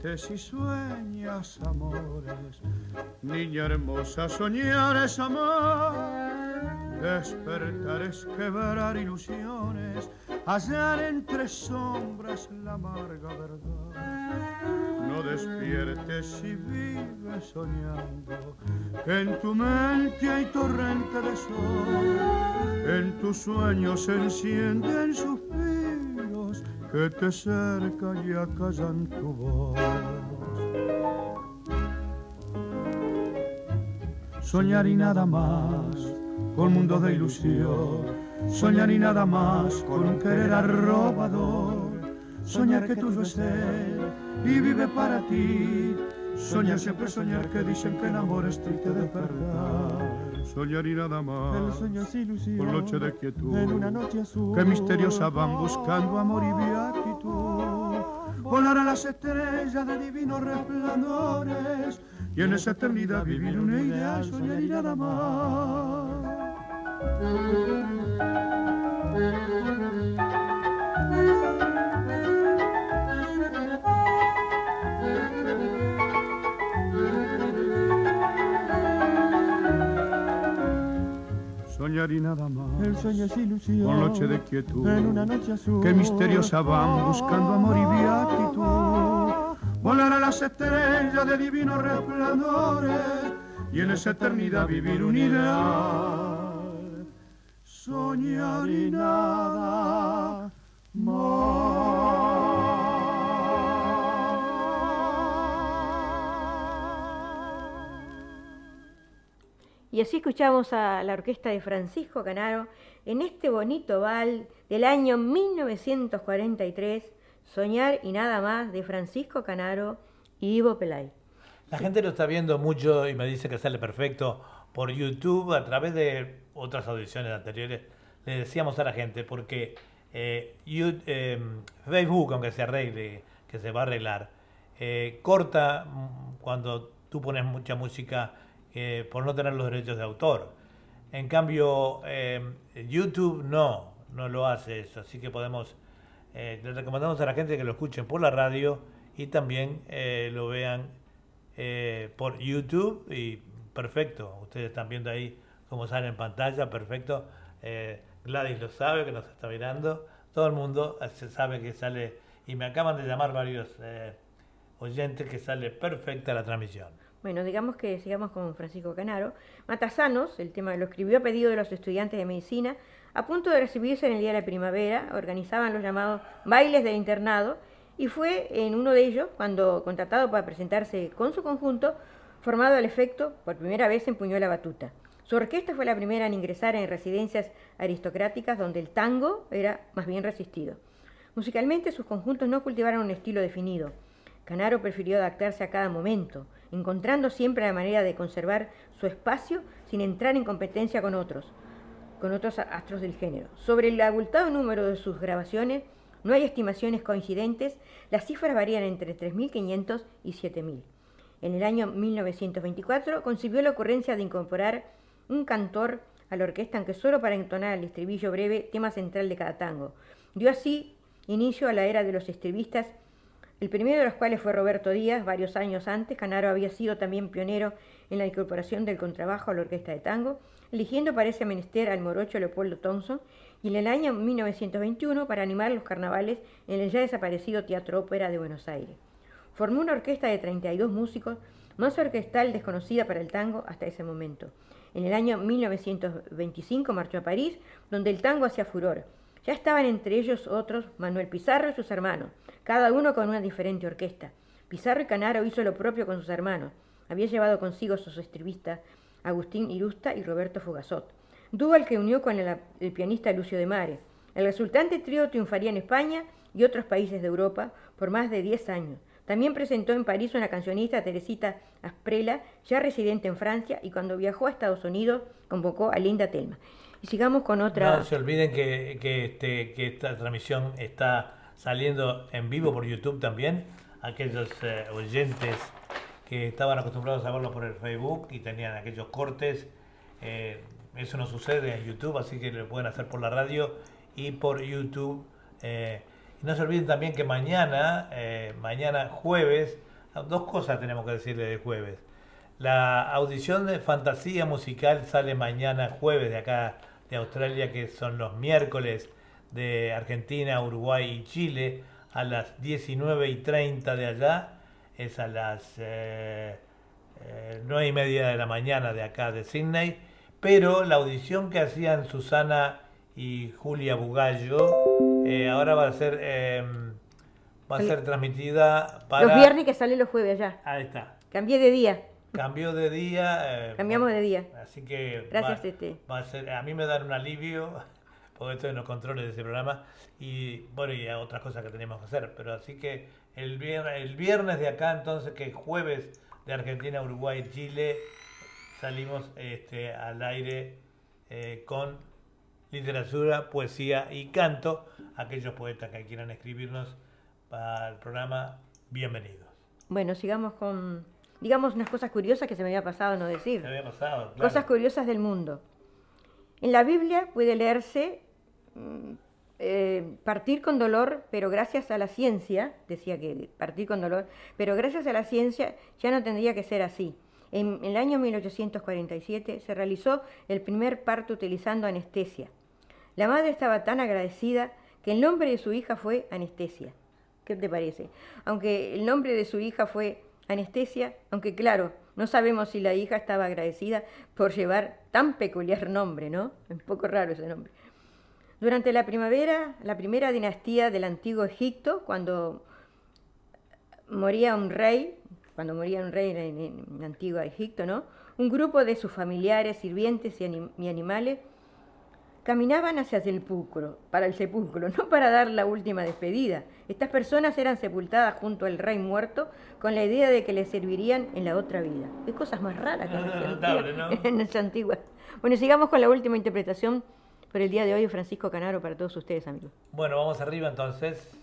despiertes y sueñas amores, niña hermosa, soñar es amar. Despertar es quebrar ilusiones, hallar entre sombras la amarga verdad. No despiertes y vives soñando, que en tu mente hay torrente de sol, en tus sueños se encienden suspiros que te cerca y acallan tu voz. Soñar y nada más, con mundo de ilusión. Soñar y nada más, con un querer arrobador. Soñar que tuyo es él y vive para ti. Soñar siempre soñar que dicen que el amor es triste de verdad. Soñar y nada más. El sueño es ilusión. Por noche de quietud. En una noche azul. Que misteriosa van buscando amor y beatitud. Volar a las estrellas de divinos resplandores. Y en esa eternidad vivir una idea, soñar y nada más. Soñar y nada más. El sueño es ilusión. Por noche de quietud. En una noche azul. Que misteriosa van buscando amor y beatitud. Volar a las estrellas de divinos resplandores y en esa eternidad vivir unidad. Soñar y nada más. Y así escuchamos a la orquesta de Francisco Canaro en este bonito bal del año 1943, Soñar y nada más de Francisco Canaro y Ivo Pelay. La gente lo está viendo mucho y me dice que sale perfecto por YouTube a través de otras audiciones anteriores. Le decíamos a la gente porque eh, eh, Facebook, aunque se arregle, que se va a arreglar, eh, corta mm, cuando tú pones mucha música eh, por no tener los derechos de autor. En cambio, eh, YouTube no, no lo hace eso, así que podemos, eh, le recomendamos a la gente que lo escuchen por la radio y también eh, lo vean por YouTube y perfecto, ustedes están viendo ahí cómo sale en pantalla, perfecto. Gladys lo sabe, que nos está mirando, todo el mundo se sabe que sale, y me acaban de llamar varios oyentes que sale perfecta la transmisión. Bueno, digamos que sigamos con Francisco Canaro. Matasanos, el tema lo escribió a pedido de los estudiantes de medicina, a punto de recibirse en el día de la primavera, organizaban los llamados bailes del internado, y fue en uno de ellos cuando, contratado para presentarse con su conjunto, formado al efecto, por primera vez empuñó la batuta. Su orquesta fue la primera en ingresar en residencias aristocráticas donde el tango era más bien resistido. Musicalmente sus conjuntos no cultivaron un estilo definido. Canaro prefirió adaptarse a cada momento, encontrando siempre la manera de conservar su espacio sin entrar en competencia con otros, con otros astros del género. Sobre el abultado número de sus grabaciones, no hay estimaciones coincidentes, las cifras varían entre 3.500 y 7.000. En el año 1924 concibió la ocurrencia de incorporar un cantor a la orquesta, aunque solo para entonar el estribillo breve, tema central de cada tango. Dio así inicio a la era de los estribistas, el primero de los cuales fue Roberto Díaz, varios años antes. Canaro había sido también pionero en la incorporación del contrabajo a la orquesta de tango, eligiendo para ese menester al morocho Leopoldo Thompson, y en el año 1921 para animar los carnavales en el ya desaparecido Teatro Ópera de Buenos Aires. Formó una orquesta de 32 músicos, más orquestal desconocida para el tango hasta ese momento. En el año 1925 marchó a París, donde el tango hacía furor. Ya estaban entre ellos otros, Manuel Pizarro y sus hermanos, cada uno con una diferente orquesta. Pizarro y Canaro hizo lo propio con sus hermanos. Había llevado consigo a sus estribistas Agustín Irusta y Roberto Fugazot. Dúo al que unió con el, pianista Lucio de Mare. El resultante trío triunfaría en España y otros países de Europa por más de 10 años. También presentó en París una cancionista, Teresita Asprela, ya residente en Francia, y cuando viajó a Estados Unidos convocó a Linda Telma. Sigamos con otra... No se olviden que, este, que esta transmisión está saliendo en vivo por YouTube también. Aquellos eh, oyentes que estaban acostumbrados a verlo por el Facebook y tenían aquellos cortes, eh, eso no sucede en YouTube, así que lo pueden hacer por la radio y por YouTube. eh, no se olviden también que mañana, mañana jueves, dos cosas tenemos que decirle de jueves. La audición de fantasía musical sale mañana jueves de acá de Australia, que son los miércoles de Argentina, Uruguay y Chile, a las 19 y 30 de allá, es a las eh, eh, 9 y media de la mañana de acá de Sydney, pero la audición que hacían Susana y Julia Bugallo eh, ahora va a ser eh, va a ser transmitida para Los viernes que sale los jueves allá. ahí está Cambié de día. Cambió de día eh, Cambiamos de día. así que Gracias, va, Tete. va a ser a mí me dan un alivio porque estoy en los controles de ese programa y bueno y a otras cosas que tenemos que hacer pero así que el viernes, el viernes de acá entonces que es jueves de Argentina Uruguay Chile salimos este, al aire eh, con literatura, poesía y canto. Aquellos poetas que quieran escribirnos para el programa, bienvenidos. Bueno, sigamos con, digamos, unas cosas curiosas que se me había pasado no decir. Se había pasado, claro. Cosas curiosas del mundo. En la Biblia puede leerse mm, eh, partir con dolor, pero gracias a la ciencia, decía que partir con dolor, pero gracias a la ciencia ya no tendría que ser así. En, en el año 1847 se realizó el primer parto utilizando anestesia. La madre estaba tan agradecida que el nombre de su hija fue Anestesia. ¿Qué te parece? Aunque el nombre de su hija fue Anestesia, aunque claro, no sabemos si la hija estaba agradecida por llevar tan peculiar nombre, ¿no? Un poco raro ese nombre. Durante la primavera, la primera dinastía del antiguo Egipto, cuando moría un rey, cuando moría un rey en, en antiguo Egipto, ¿no? Un grupo de sus familiares, sirvientes y, anim- y animales caminaban hacia el sepulcro, para el sepulcro, no para dar la última despedida. Estas personas eran sepultadas junto al rey muerto con la idea de que le servirían en la otra vida. Qué cosas más raras que ¿no? en esa antigua. Bueno, sigamos con la última interpretación por el día de hoy, Francisco Canaro, para todos ustedes, amigos. Bueno, vamos arriba entonces.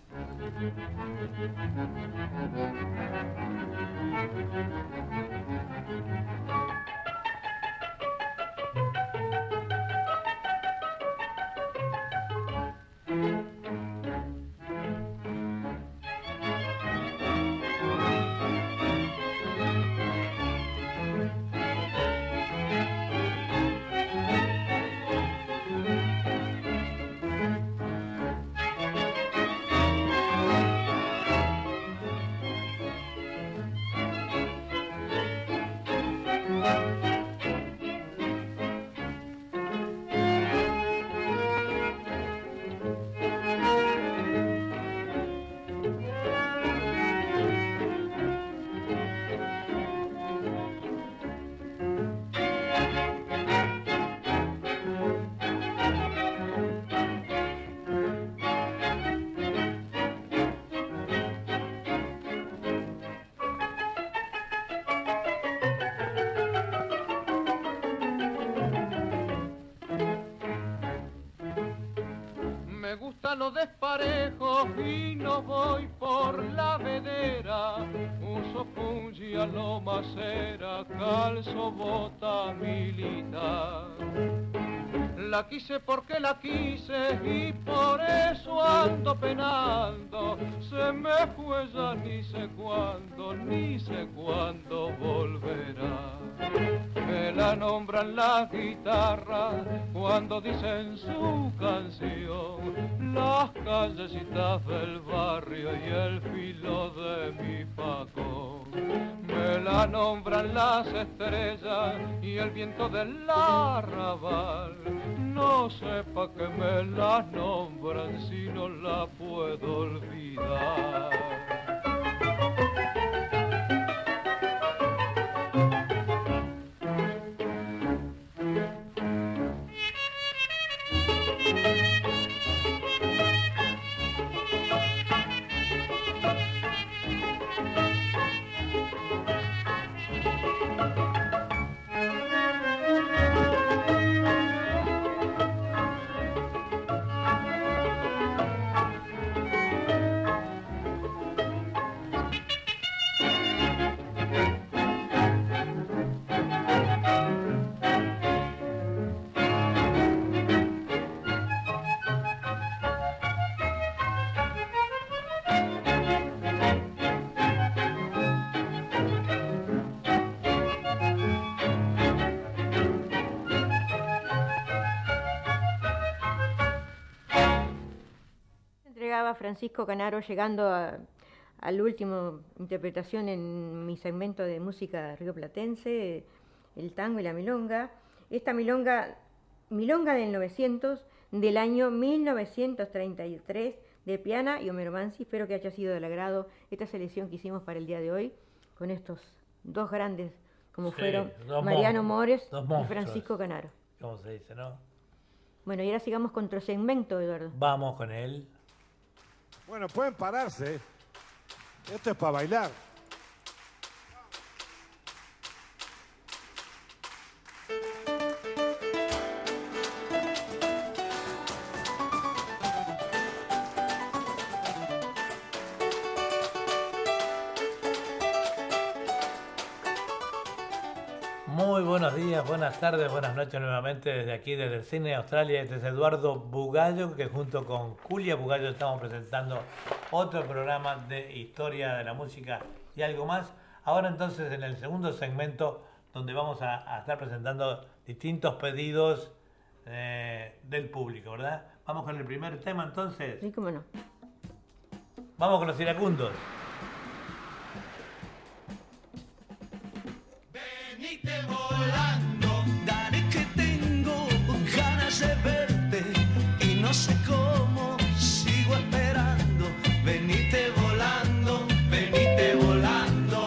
Los desparejos y no voy por la vedera. Uso pungi a lo macera, calzo bota militar. La quise porque la quise y por eso ando penando. Se me fue ni sé cuándo, ni sé cuándo volverá. Me la nombran la guitarra cuando dicen su canción. Las callecitas del barrio y el filo de mi facón. La nombran las estrellas y el viento del arrabal. No sepa que me la nombran si no la puedo olvidar. Francisco Canaro llegando a, a la última interpretación en mi segmento de música rioplatense, el tango y la milonga. Esta milonga, milonga del 900, del año 1933, de Piana y Homero Mansi. Espero que haya sido del agrado esta selección que hicimos para el día de hoy, con estos dos grandes, como Sí, fueron Mariano Mores y. Francisco Canaro. ¿Cómo se dice, no? Bueno, y ahora sigamos con otro segmento, Eduardo. Vamos con él. Bueno, pueden pararse. Esto es para bailar. Buenas tardes, buenas noches nuevamente desde aquí, desde el Cine de Australia. Este es Eduardo Bugallo, que junto con Julia Bugallo estamos presentando otro programa de historia de la música y algo más. Ahora entonces en el segundo segmento, donde vamos a, a estar presentando distintos pedidos eh, del público, ¿verdad? Vamos con el primer tema entonces. Sí, cómo no. Vamos con los iracundos. Venite volando, no sé cómo sigo esperando. Venite volando, venite volando,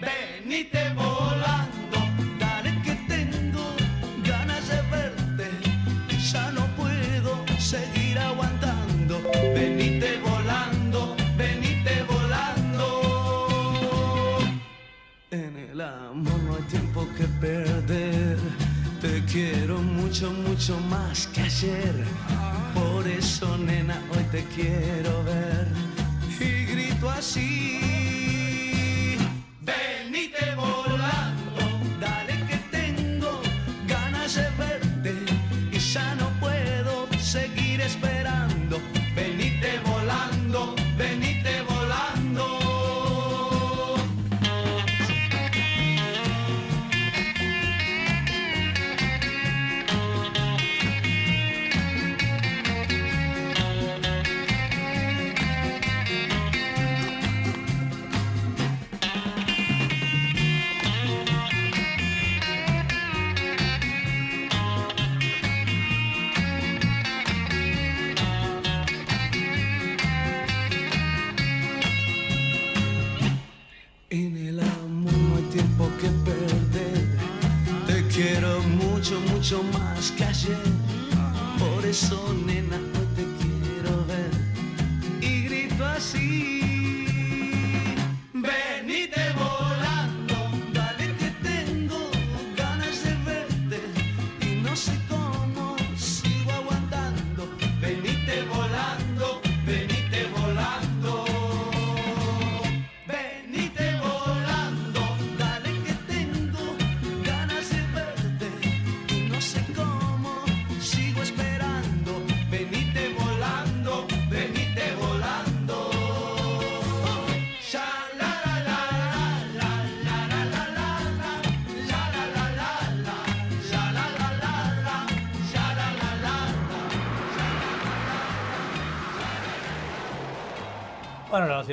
venite volando, dale que tengo ganas de verte ya no puedo seguir aguantando. Venite volando, venite volando. En el amor no hay tiempo que perder. Quiero mucho, mucho más que ayer. Por eso, nena, hoy te quiero ver. Y grito así. Venite volando, dale que tengo ganas de verte. Y ya no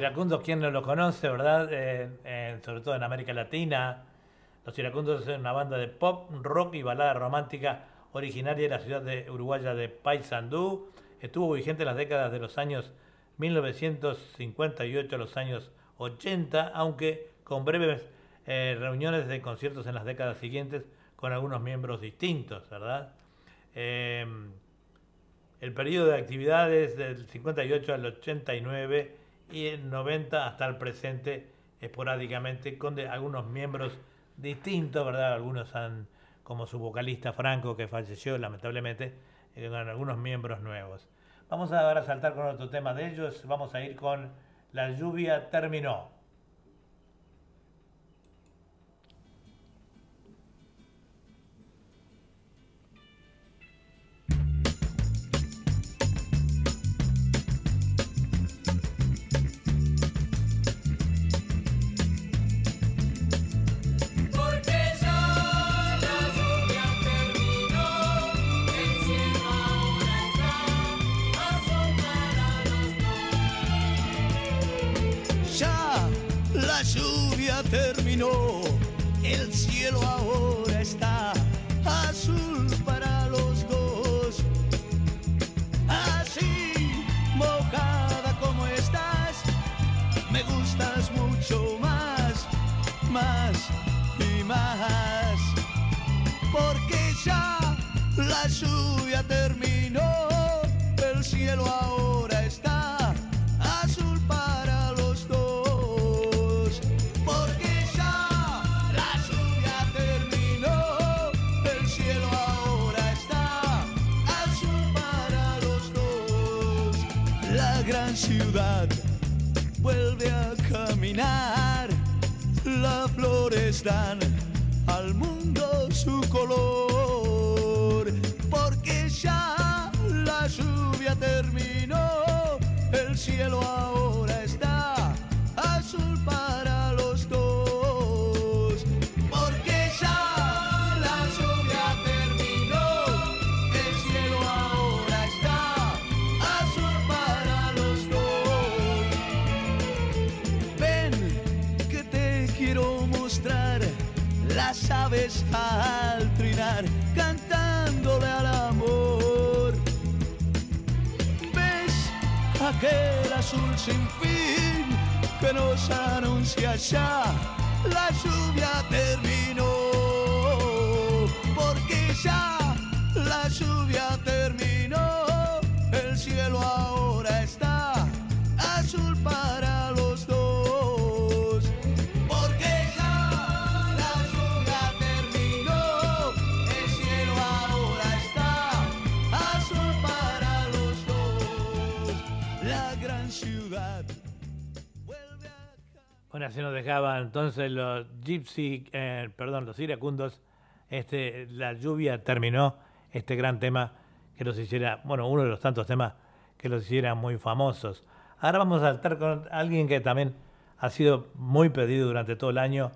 iracundos, ¿quién no los conoce, verdad? Eh, eh, sobre todo en América Latina. Los iracundos es una banda de pop, rock y balada romántica originaria de la ciudad de uruguaya de Paysandú. Estuvo vigente en las décadas de los años 1958 a los años 80, aunque con breves eh, reuniones de conciertos en las décadas siguientes con algunos miembros distintos, ¿verdad? El periodo de actividades del 58 al 89 y el 90 hasta el presente esporádicamente con algunos miembros distintos, ¿verdad? Algunos han, como su vocalista Franco que falleció lamentablemente, eh, con algunos miembros nuevos. Vamos a ahora a saltar con otro tema de ellos, vamos a ir con La lluvia terminó. Terminó, el cielo ahora está azul para los dos. Así, mojada como estás, me gustas mucho más, más y más. Porque ya la lluvia terminó, el cielo ahora ciudad vuelve a caminar, las flores dan al mundo su color, porque ya la lluvia terminó, el cielo ahora aves al trinar cantándole al amor. ¿Ves aquel azul sin fin que nos anuncia ya? La lluvia terminó, porque ya la lluvia Bueno, así nos dejaban entonces los Gypsy, eh, perdón, los iracundos. Este, la lluvia terminó este gran tema que los hiciera, bueno, uno de los tantos temas que los hiciera muy famosos. Ahora vamos a saltar con alguien que también ha sido muy pedido durante todo el año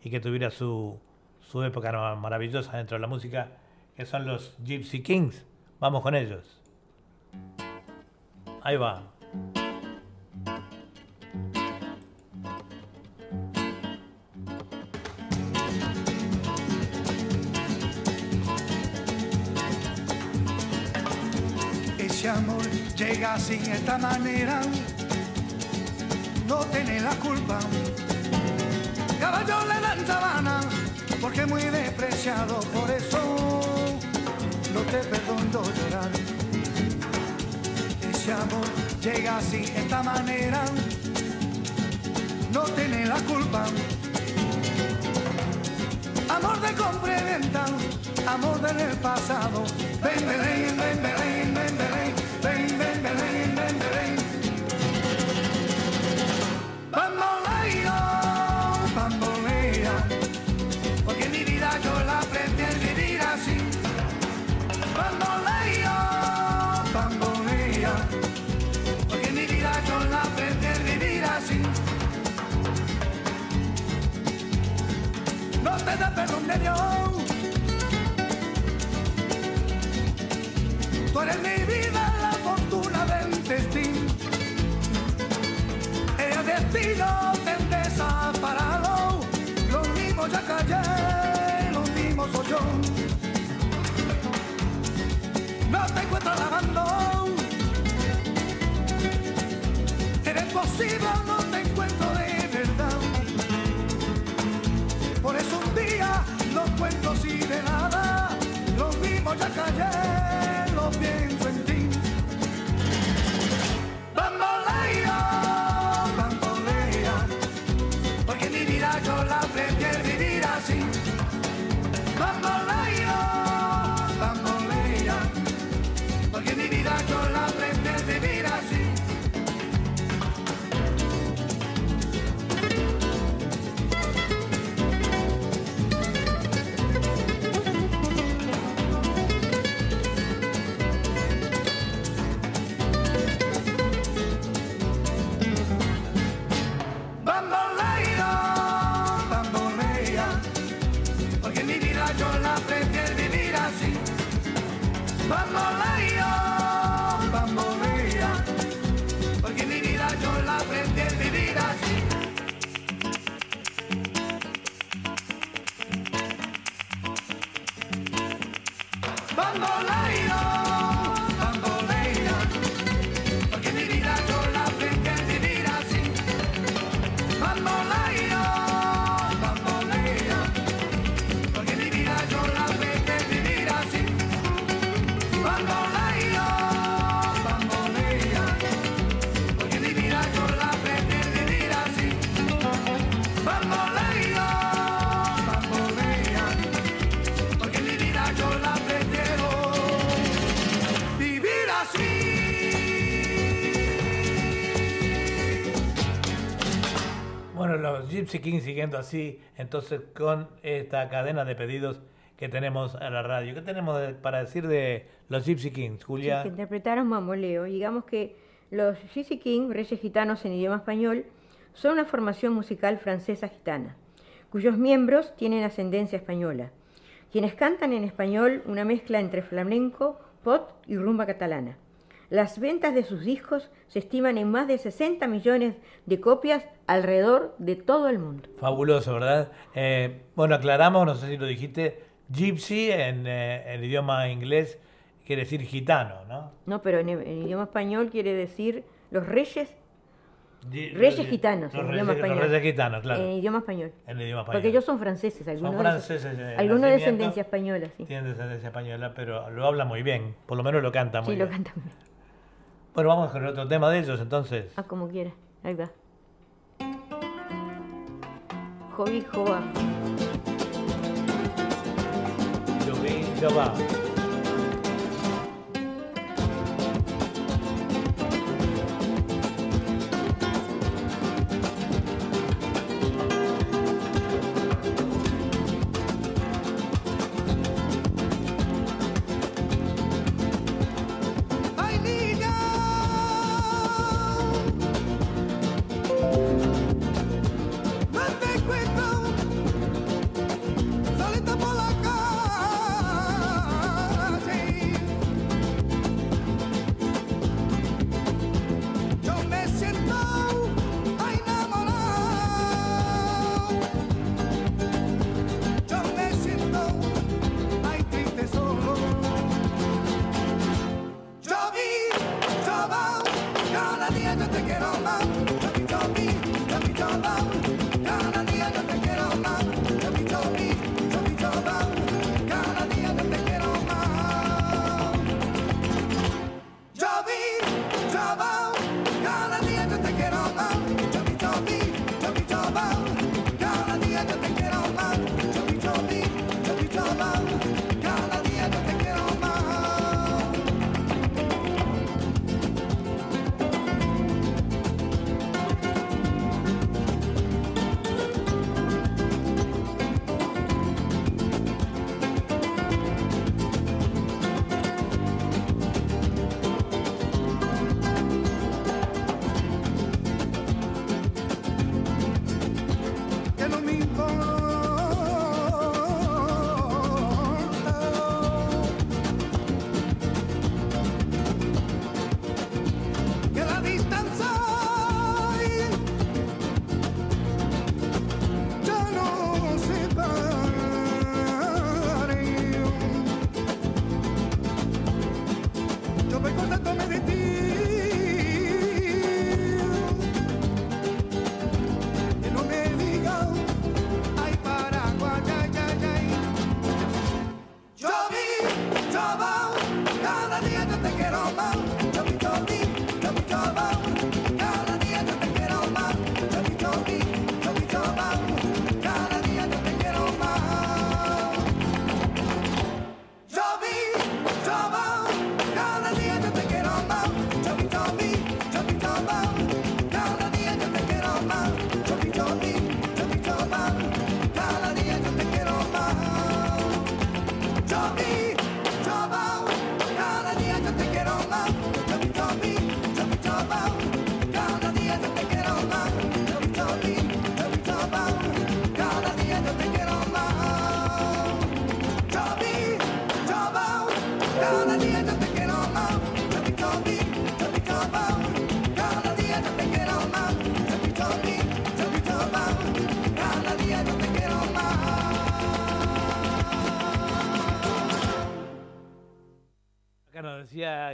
y que tuviera su, su época maravillosa dentro de la música, que son los Gypsy Kings. Vamos con ellos. Ahí va. Ese amor llega sin esta manera, no tiene la culpa. Caballo le dan sabana, porque muy despreciado, por eso no te perdono llorar. Ese amor llega sin esta manera, no tiene la culpa. Amor de compra y venta, amor del pasado. Ven, ven, ven, ven, perdón de Dios. Tú eres mi vida, Desaparado. Lo mismo ya callé, lo mismo soy yo. No te encuentro lavando. Eres posible, no te encuentro de verdad. Por eso un día no cuento así de nada. Lo mismo ya callé, lo pienso en ti. Los Gypsy Kings siguiendo así, entonces con esta cadena de pedidos que tenemos a la radio. ¿Qué tenemos para decir de los Gypsy Kings, Julia? que interpretaron Mamboleo. Digamos que los Gypsy King, Reyes Gitanos en idioma español, son una formación musical francesa gitana, cuyos miembros tienen ascendencia española, quienes cantan en español una mezcla entre flamenco, pop y rumba catalana. Las ventas de sus discos se estiman en más de 60 millones de copias alrededor de todo el mundo. Fabuloso, ¿verdad? Eh, bueno, aclaramos, no sé si lo dijiste, Gypsy en, eh, en idioma inglés quiere decir gitano, ¿no? No, pero en, en idioma español quiere decir los reyes, reyes los- gitanos, los en reyes- idioma los español. reyes gitanos, claro. En idioma español. En idioma español. Porque ellos son franceses, algunos, de- franceses de algunos de nacimiento. descendencia española, sí. Tienen descendencia española, pero lo habla muy bien. Por lo menos lo canta muy Sí, lo bien. cantan. bien. Bueno, vamos con otro tema de ellos entonces. Ah, como quiera. Ahí va. Jovi Jova. Yo vi,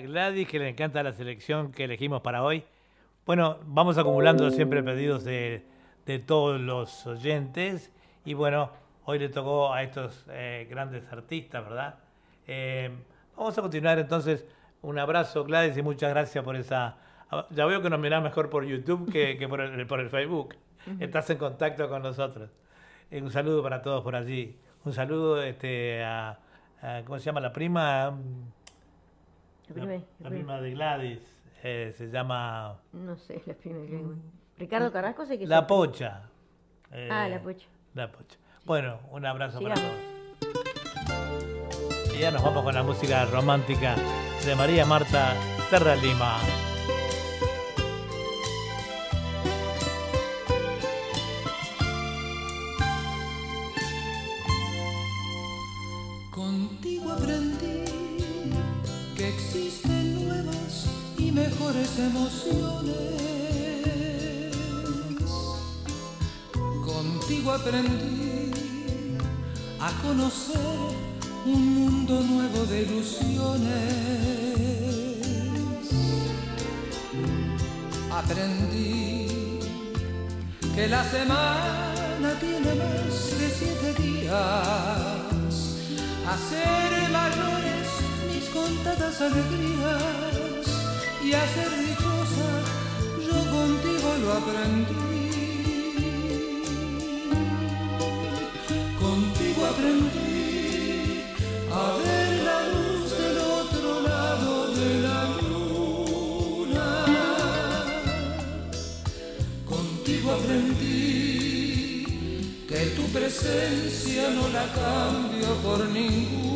Gladys que le encanta la selección que elegimos para hoy. Bueno, vamos acumulando siempre pedidos de, de todos los oyentes. Y bueno, hoy le tocó a estos eh, grandes artistas, ¿verdad? Eh, vamos a continuar entonces. Un abrazo, Gladys, y muchas gracias por esa... ah, Ya veo que nos mirás mejor por YouTube que, que por, el, por el Facebook. Estás en contacto con nosotros. Eh, un saludo para todos por allí. Un saludo este, a, a- ¿Cómo se llama la prima? La prima- La, prima- prima de Gladys. eh, se llama No sé, la primera lengua. Ricardo Carrasco sé que La. Pocha. Eh, Ah, la Pocha. La Pocha. Bueno, un abrazo para todos. Y ya nos vamos con la música romántica de María Marta Serra Lima. Emociones. Contigo aprendí a conocer un mundo nuevo de ilusiones. Aprendí que la semana tiene más de siete días hacer mayores mis contadas alegrías y hacer lo aprendí contigo aprendí a ver la luz del otro lado de la luna contigo aprendí que tu presencia no la cambio por ninguna.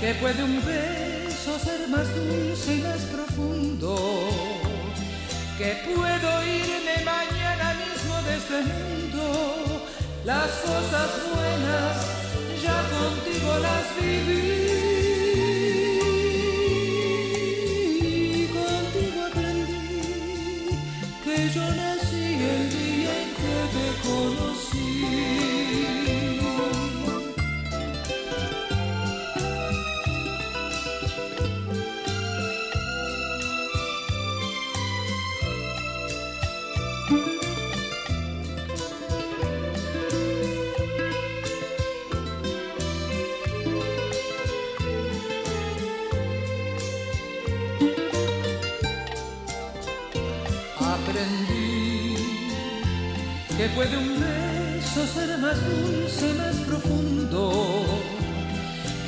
Que puede un beso ser más dulce y más profundo, que puedo irme mañana mismo de este mundo. Las cosas buenas ya contigo las viví.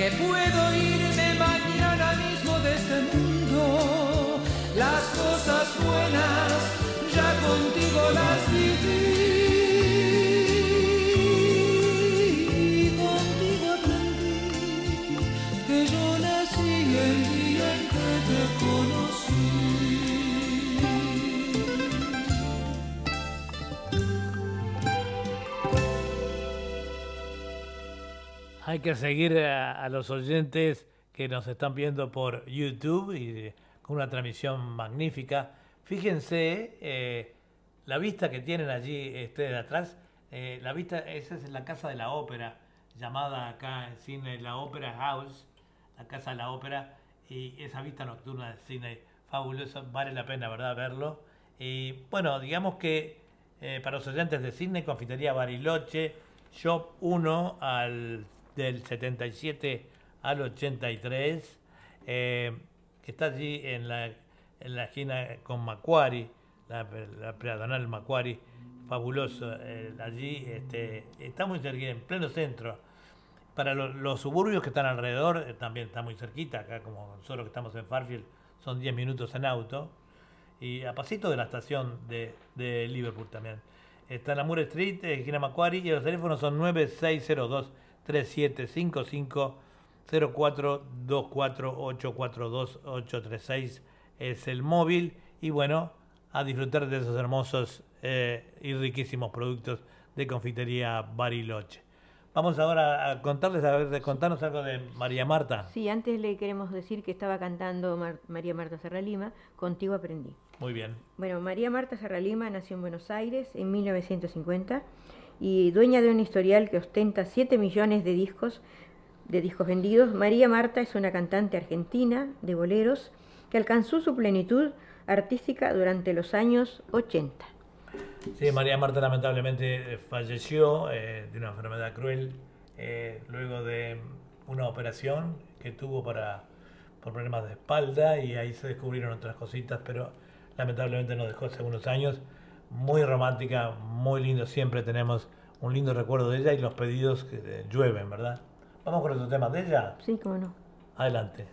Que puedo irme que seguir a, los oyentes que nos están viendo por YouTube y con una transmisión magnífica. Fíjense eh, la vista que tienen allí de atrás. eh, la vista, esa es la casa de la ópera, llamada acá en cine la Ópera House, la casa de la ópera, y esa vista nocturna del cine fabulosa, vale la pena, ¿verdad?, verlo. Y bueno, digamos que eh, para los oyentes de cine, Confitería Bariloche, Shop 1 al, del 77 al 83, eh, que está allí en la, en la esquina con Macquarie, la, la peatonal fabuloso. eh, allí este, está muy cerquita, en pleno centro. Para lo- los suburbios que están alrededor, eh, también está muy cerquita, acá como nosotros que estamos en Farfield, son 10 minutos en auto. Y a pasito de la estación de, de Liverpool también. Está en la Moore Street, esquina Macquarie, y los teléfonos son 9602-3755, 0424-842-836 es el móvil. Y bueno, a disfrutar de esos hermosos eh, y riquísimos productos de confitería Bariloche. Vamos ahora a contarles, a ver, contarnos algo de María Marta. Sí, antes le queremos decir que estaba cantando Mar- María Marta Serra Lima, Contigo aprendí. Muy bien. Bueno, María Marta Serra Lima nació en Buenos Aires en 1950 y dueña de un historial que ostenta 7 millones de discos, de discos vendidos. María Marta es una cantante argentina de boleros que alcanzó su plenitud artística durante los años 80. Sí, María Marta lamentablemente eh, falleció eh, de una enfermedad cruel eh, luego de una operación que tuvo para, por problemas de espalda y ahí se descubrieron otras cositas, pero lamentablemente nos dejó hace unos años. Muy romántica, muy lindo, siempre tenemos un lindo recuerdo de ella y los pedidos que llueven, ¿verdad? Vamos con otro tema de ella. Sí, cómo no. Adelante.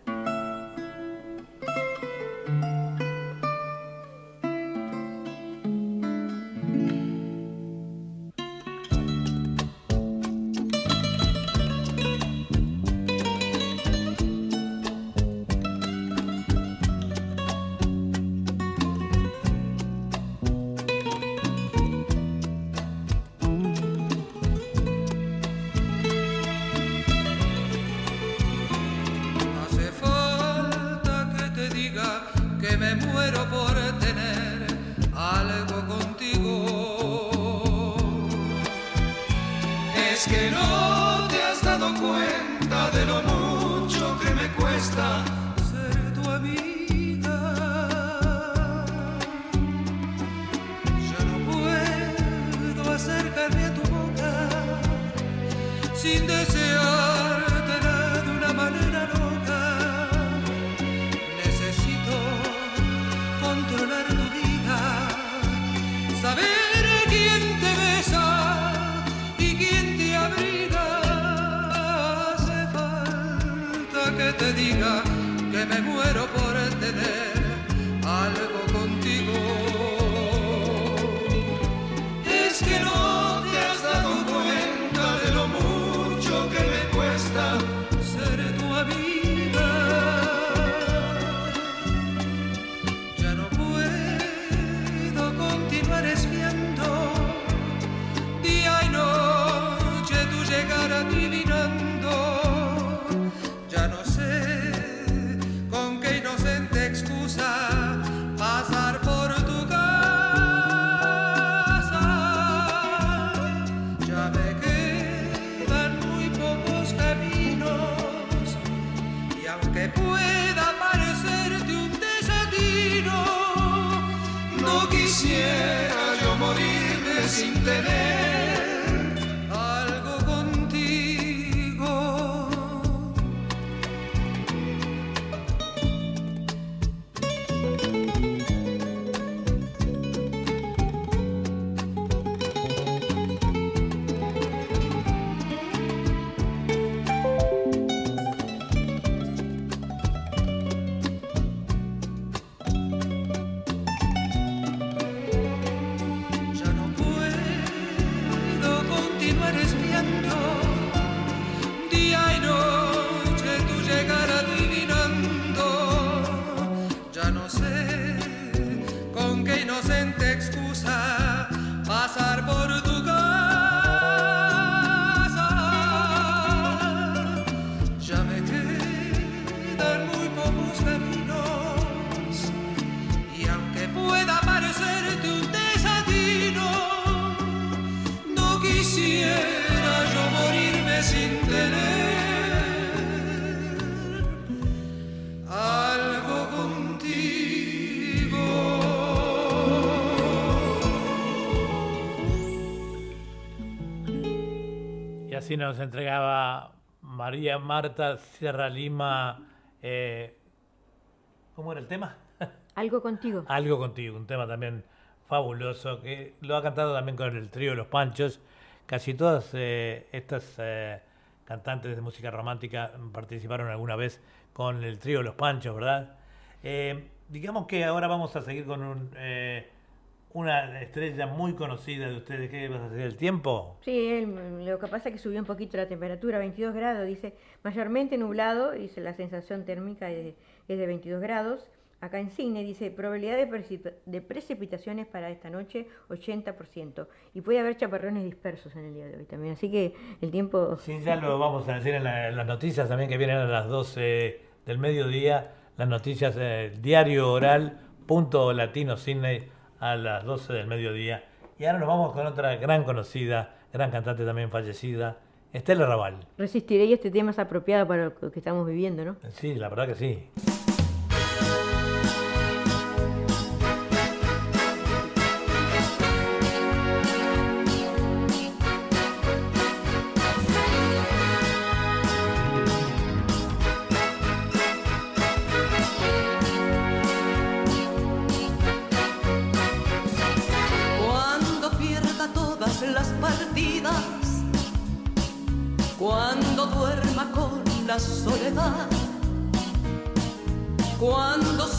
Nos entregaba María Marta Sierra Lima. eh, ¿Cómo era el tema? Algo contigo. Algo contigo, un tema también fabuloso que lo ha cantado también con el trío Los Panchos. Casi todas eh, estas eh, cantantes de música romántica participaron alguna vez con el trío Los Panchos, ¿verdad? Digamos que ahora vamos a seguir con un, una estrella muy conocida de ustedes. ¿Qué vas a hacer? ¿El tiempo? Sí, él- lo que pasa es que subió un poquito la temperatura, 22 grados, dice, mayormente nublado, dice la sensación térmica es, es de 22 grados. Acá en Cine dice, probabilidad de, precip- de precipitaciones para esta noche, 80%. Y puede haber chaparrones dispersos en el día de hoy también. Así que el tiempo... Sí, ya lo vamos a decir en, la- en las noticias también que vienen a las 12 del mediodía. Las noticias eh, diario oral, punto latino Sydney a las 12 del mediodía. Y ahora nos vamos con otra gran conocida, gran cantante también fallecida, Estela Raval. Resistiré y este tema es apropiado para lo que estamos viviendo, ¿no? Sí, la verdad que sí.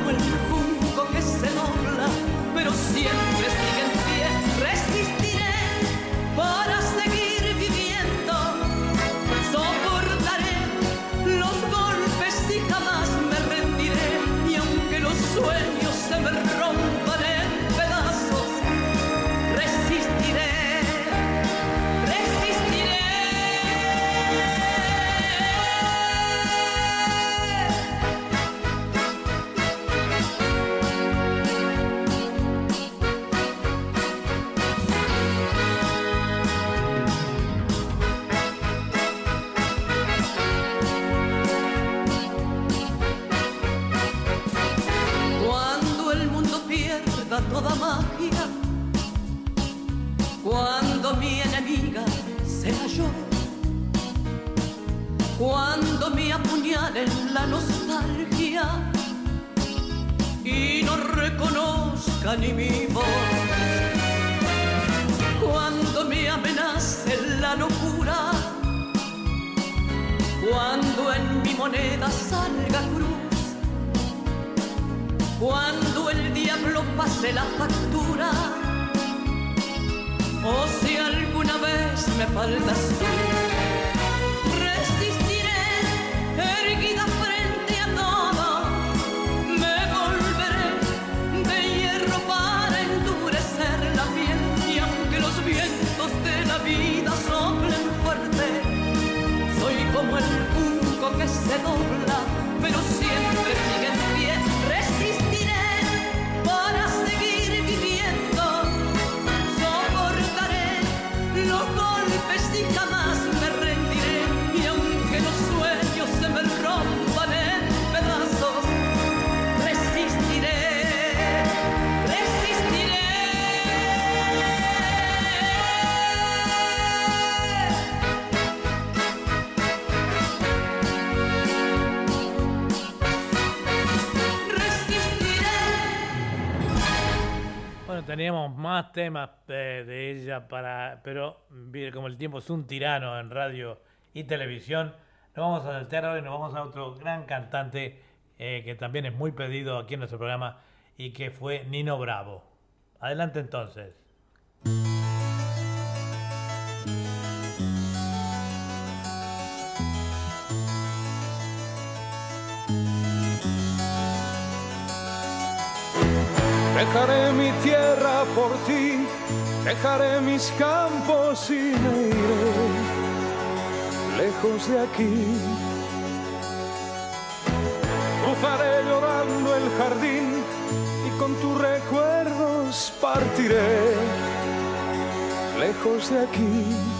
como el junco que se dobla, pero siempre sea yo, cuando me apuñalen la nostalgia y no reconozca ni mi voz, cuando me amenace la locura, cuando en mi moneda salga cruz, cuando el diablo pase la factura, o si alguna me faltas tú, resistiré erguida frente a todo, me volveré de hierro para endurecer la piel. Y aunque los vientos de la vida soplen fuerte, soy como el junco que se dobla, pero Bueno, teníamos más temas eh, de ella para, pero como el tiempo es un tirano en radio y televisión, nos vamos a saltear ahora y nos vamos a otro gran cantante eh, que también es muy pedido aquí en nuestro programa y que fue Nino Bravo. Adelante entonces. Dejaré mi tierra por ti, dejaré mis campos y me iré lejos de aquí. Cruzaré llorando el jardín y con tus recuerdos partiré lejos de aquí.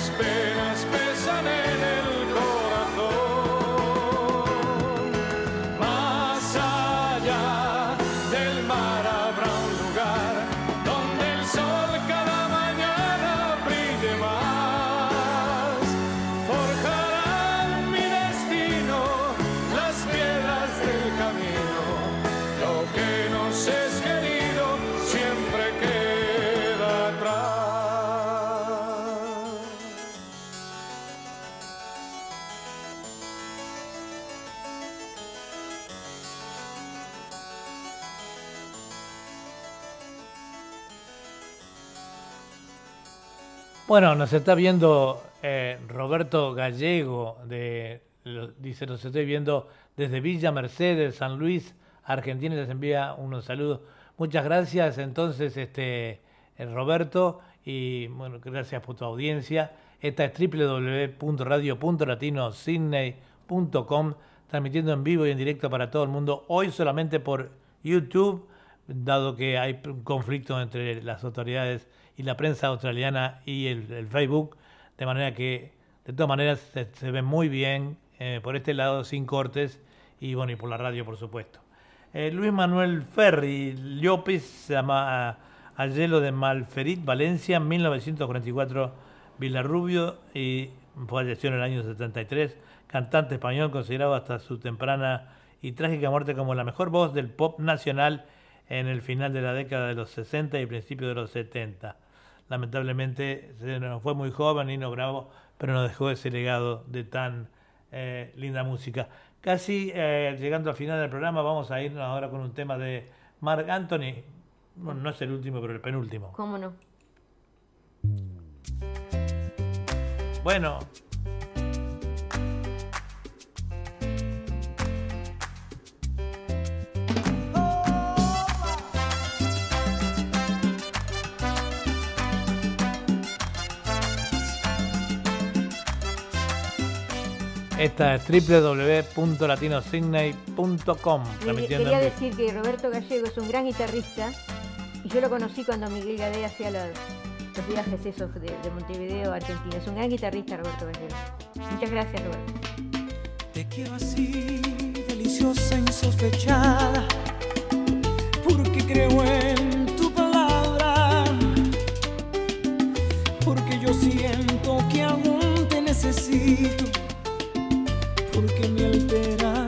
prosper. Bueno, nos está viendo eh, Roberto Gallego, de, lo- dice, nos estoy viendo desde Villa Mercedes, San Luis, Argentina, les envía unos saludos. Muchas gracias entonces, este, eh, Roberto, y bueno, gracias por tu audiencia. Esta es www.radio.latinosidney.com, transmitiendo en vivo y en directo para todo el mundo, hoy solamente por YouTube, dado que hay un conflicto entre las autoridades y la prensa australiana y el, Facebook, de manera que de todas maneras se, ve muy bien eh, por este lado sin cortes y bueno y por la radio por supuesto. Eh, Luis Manuel Ferri Llopis se llama Ayelo de Malferit, Valencia, 1944, Villarrubio y falleció en el año 73, cantante español considerado hasta su temprana y trágica muerte como la mejor voz del pop nacional en el final de la década de los 60 y principios de los 70. Lamentablemente se nos fue muy joven, Nino Bravo, pero nos dejó ese legado de tan eh, linda música. Casi eh, llegando al final del programa, vamos a irnos ahora con un tema de Mark Anthony. Bueno, no es el último, pero el penúltimo. ¿Cómo no? Bueno, esta es www.latinosidney.com. Quería decir que Roberto Gallego es un gran guitarrista y yo lo conocí cuando Miguel Gadea hacía los, los viajes esos de, de Montevideo a Argentina. Es un gran guitarrista Roberto Gallego. Muchas gracias Roberto. Te quiero así, deliciosa, insospechada, porque creo en tu palabra, porque yo siento que aún te necesito, porque me alteras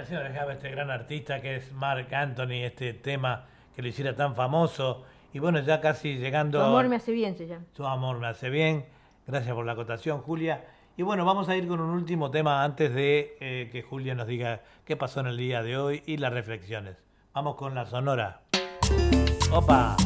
inspiración dejaba este gran artista que es Mark Anthony, este tema que lo hiciera tan famoso? Y bueno, ya casi llegando... Tu amor me hace bien, se llama. Tu amor me hace bien. Gracias por la acotación, Julia. Y bueno, vamos a ir con un último tema antes de eh, que Julia nos diga qué pasó en el día de hoy y las reflexiones. Vamos con la Sonora. ¡Opa!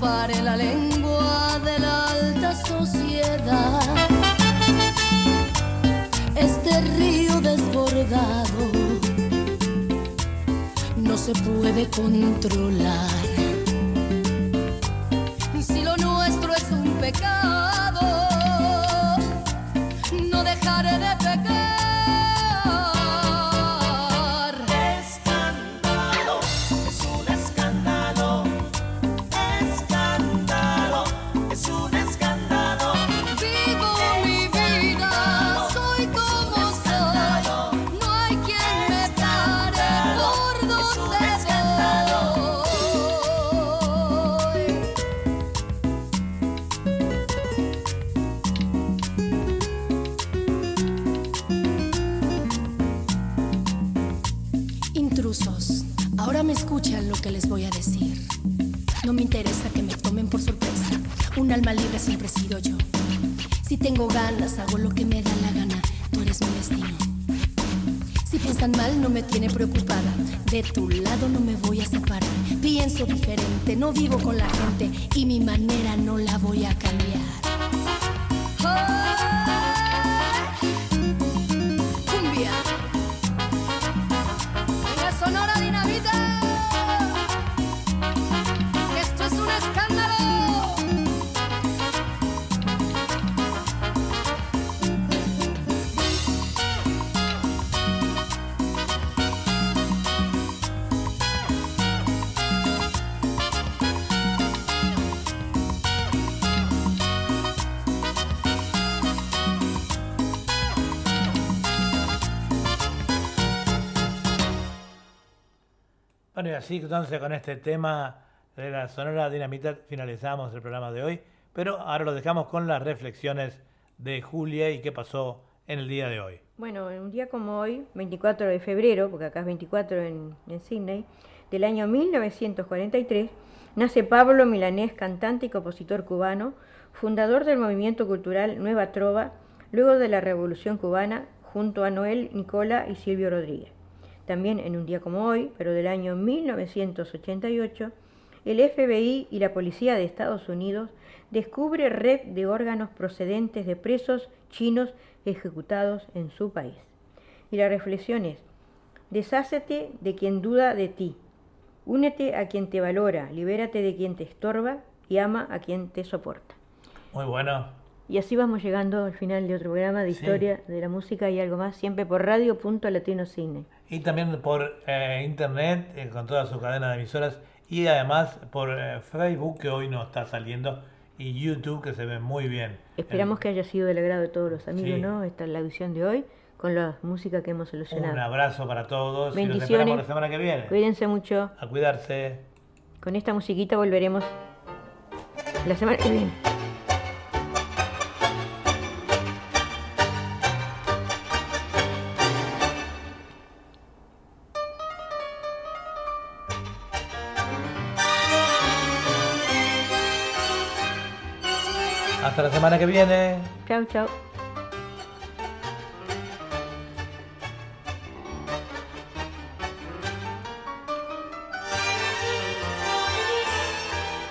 paré la ley. no vivo con la gente. Así entonces con este tema de la Sonora Dinamita finalizamos el programa de hoy, pero ahora lo dejamos con las reflexiones de Julia y qué pasó en el día de hoy. Bueno, en un día como hoy, 24 de febrero, porque acá es 24 en, en Sydney, del año 1943, nace Pablo Milanés, cantante y compositor cubano, fundador del movimiento cultural Nueva Trova, luego de la Revolución Cubana, junto a Noel Nicola y Silvio Rodríguez. También en un día como hoy, pero del año 1988, el FBI y la Policía de Estados Unidos descubre red de órganos procedentes de presos chinos ejecutados en su país. Y la reflexión es, deshácete de quien duda de ti, únete a quien te valora, libérate de quien te estorba y ama a quien te soporta. Muy bueno. Y así vamos llegando al final de otro programa de Sí. historia de la música y algo más, siempre por radio.latinocine. Y también por eh, internet, eh, con toda su cadena de emisoras. Y además por eh, Facebook, que hoy no está saliendo. Y YouTube, que se ve muy bien. Esperamos que haya sido del agrado de todos los amigos, Sí. ¿no? Esta es la edición de hoy con la música que hemos Un seleccionado. abrazo para todos. Y nos Bendiciones. esperamos la semana que viene. Cuídense mucho. A cuidarse. Con esta musiquita volveremos la semana que viene. La semana que viene. Chao, chao.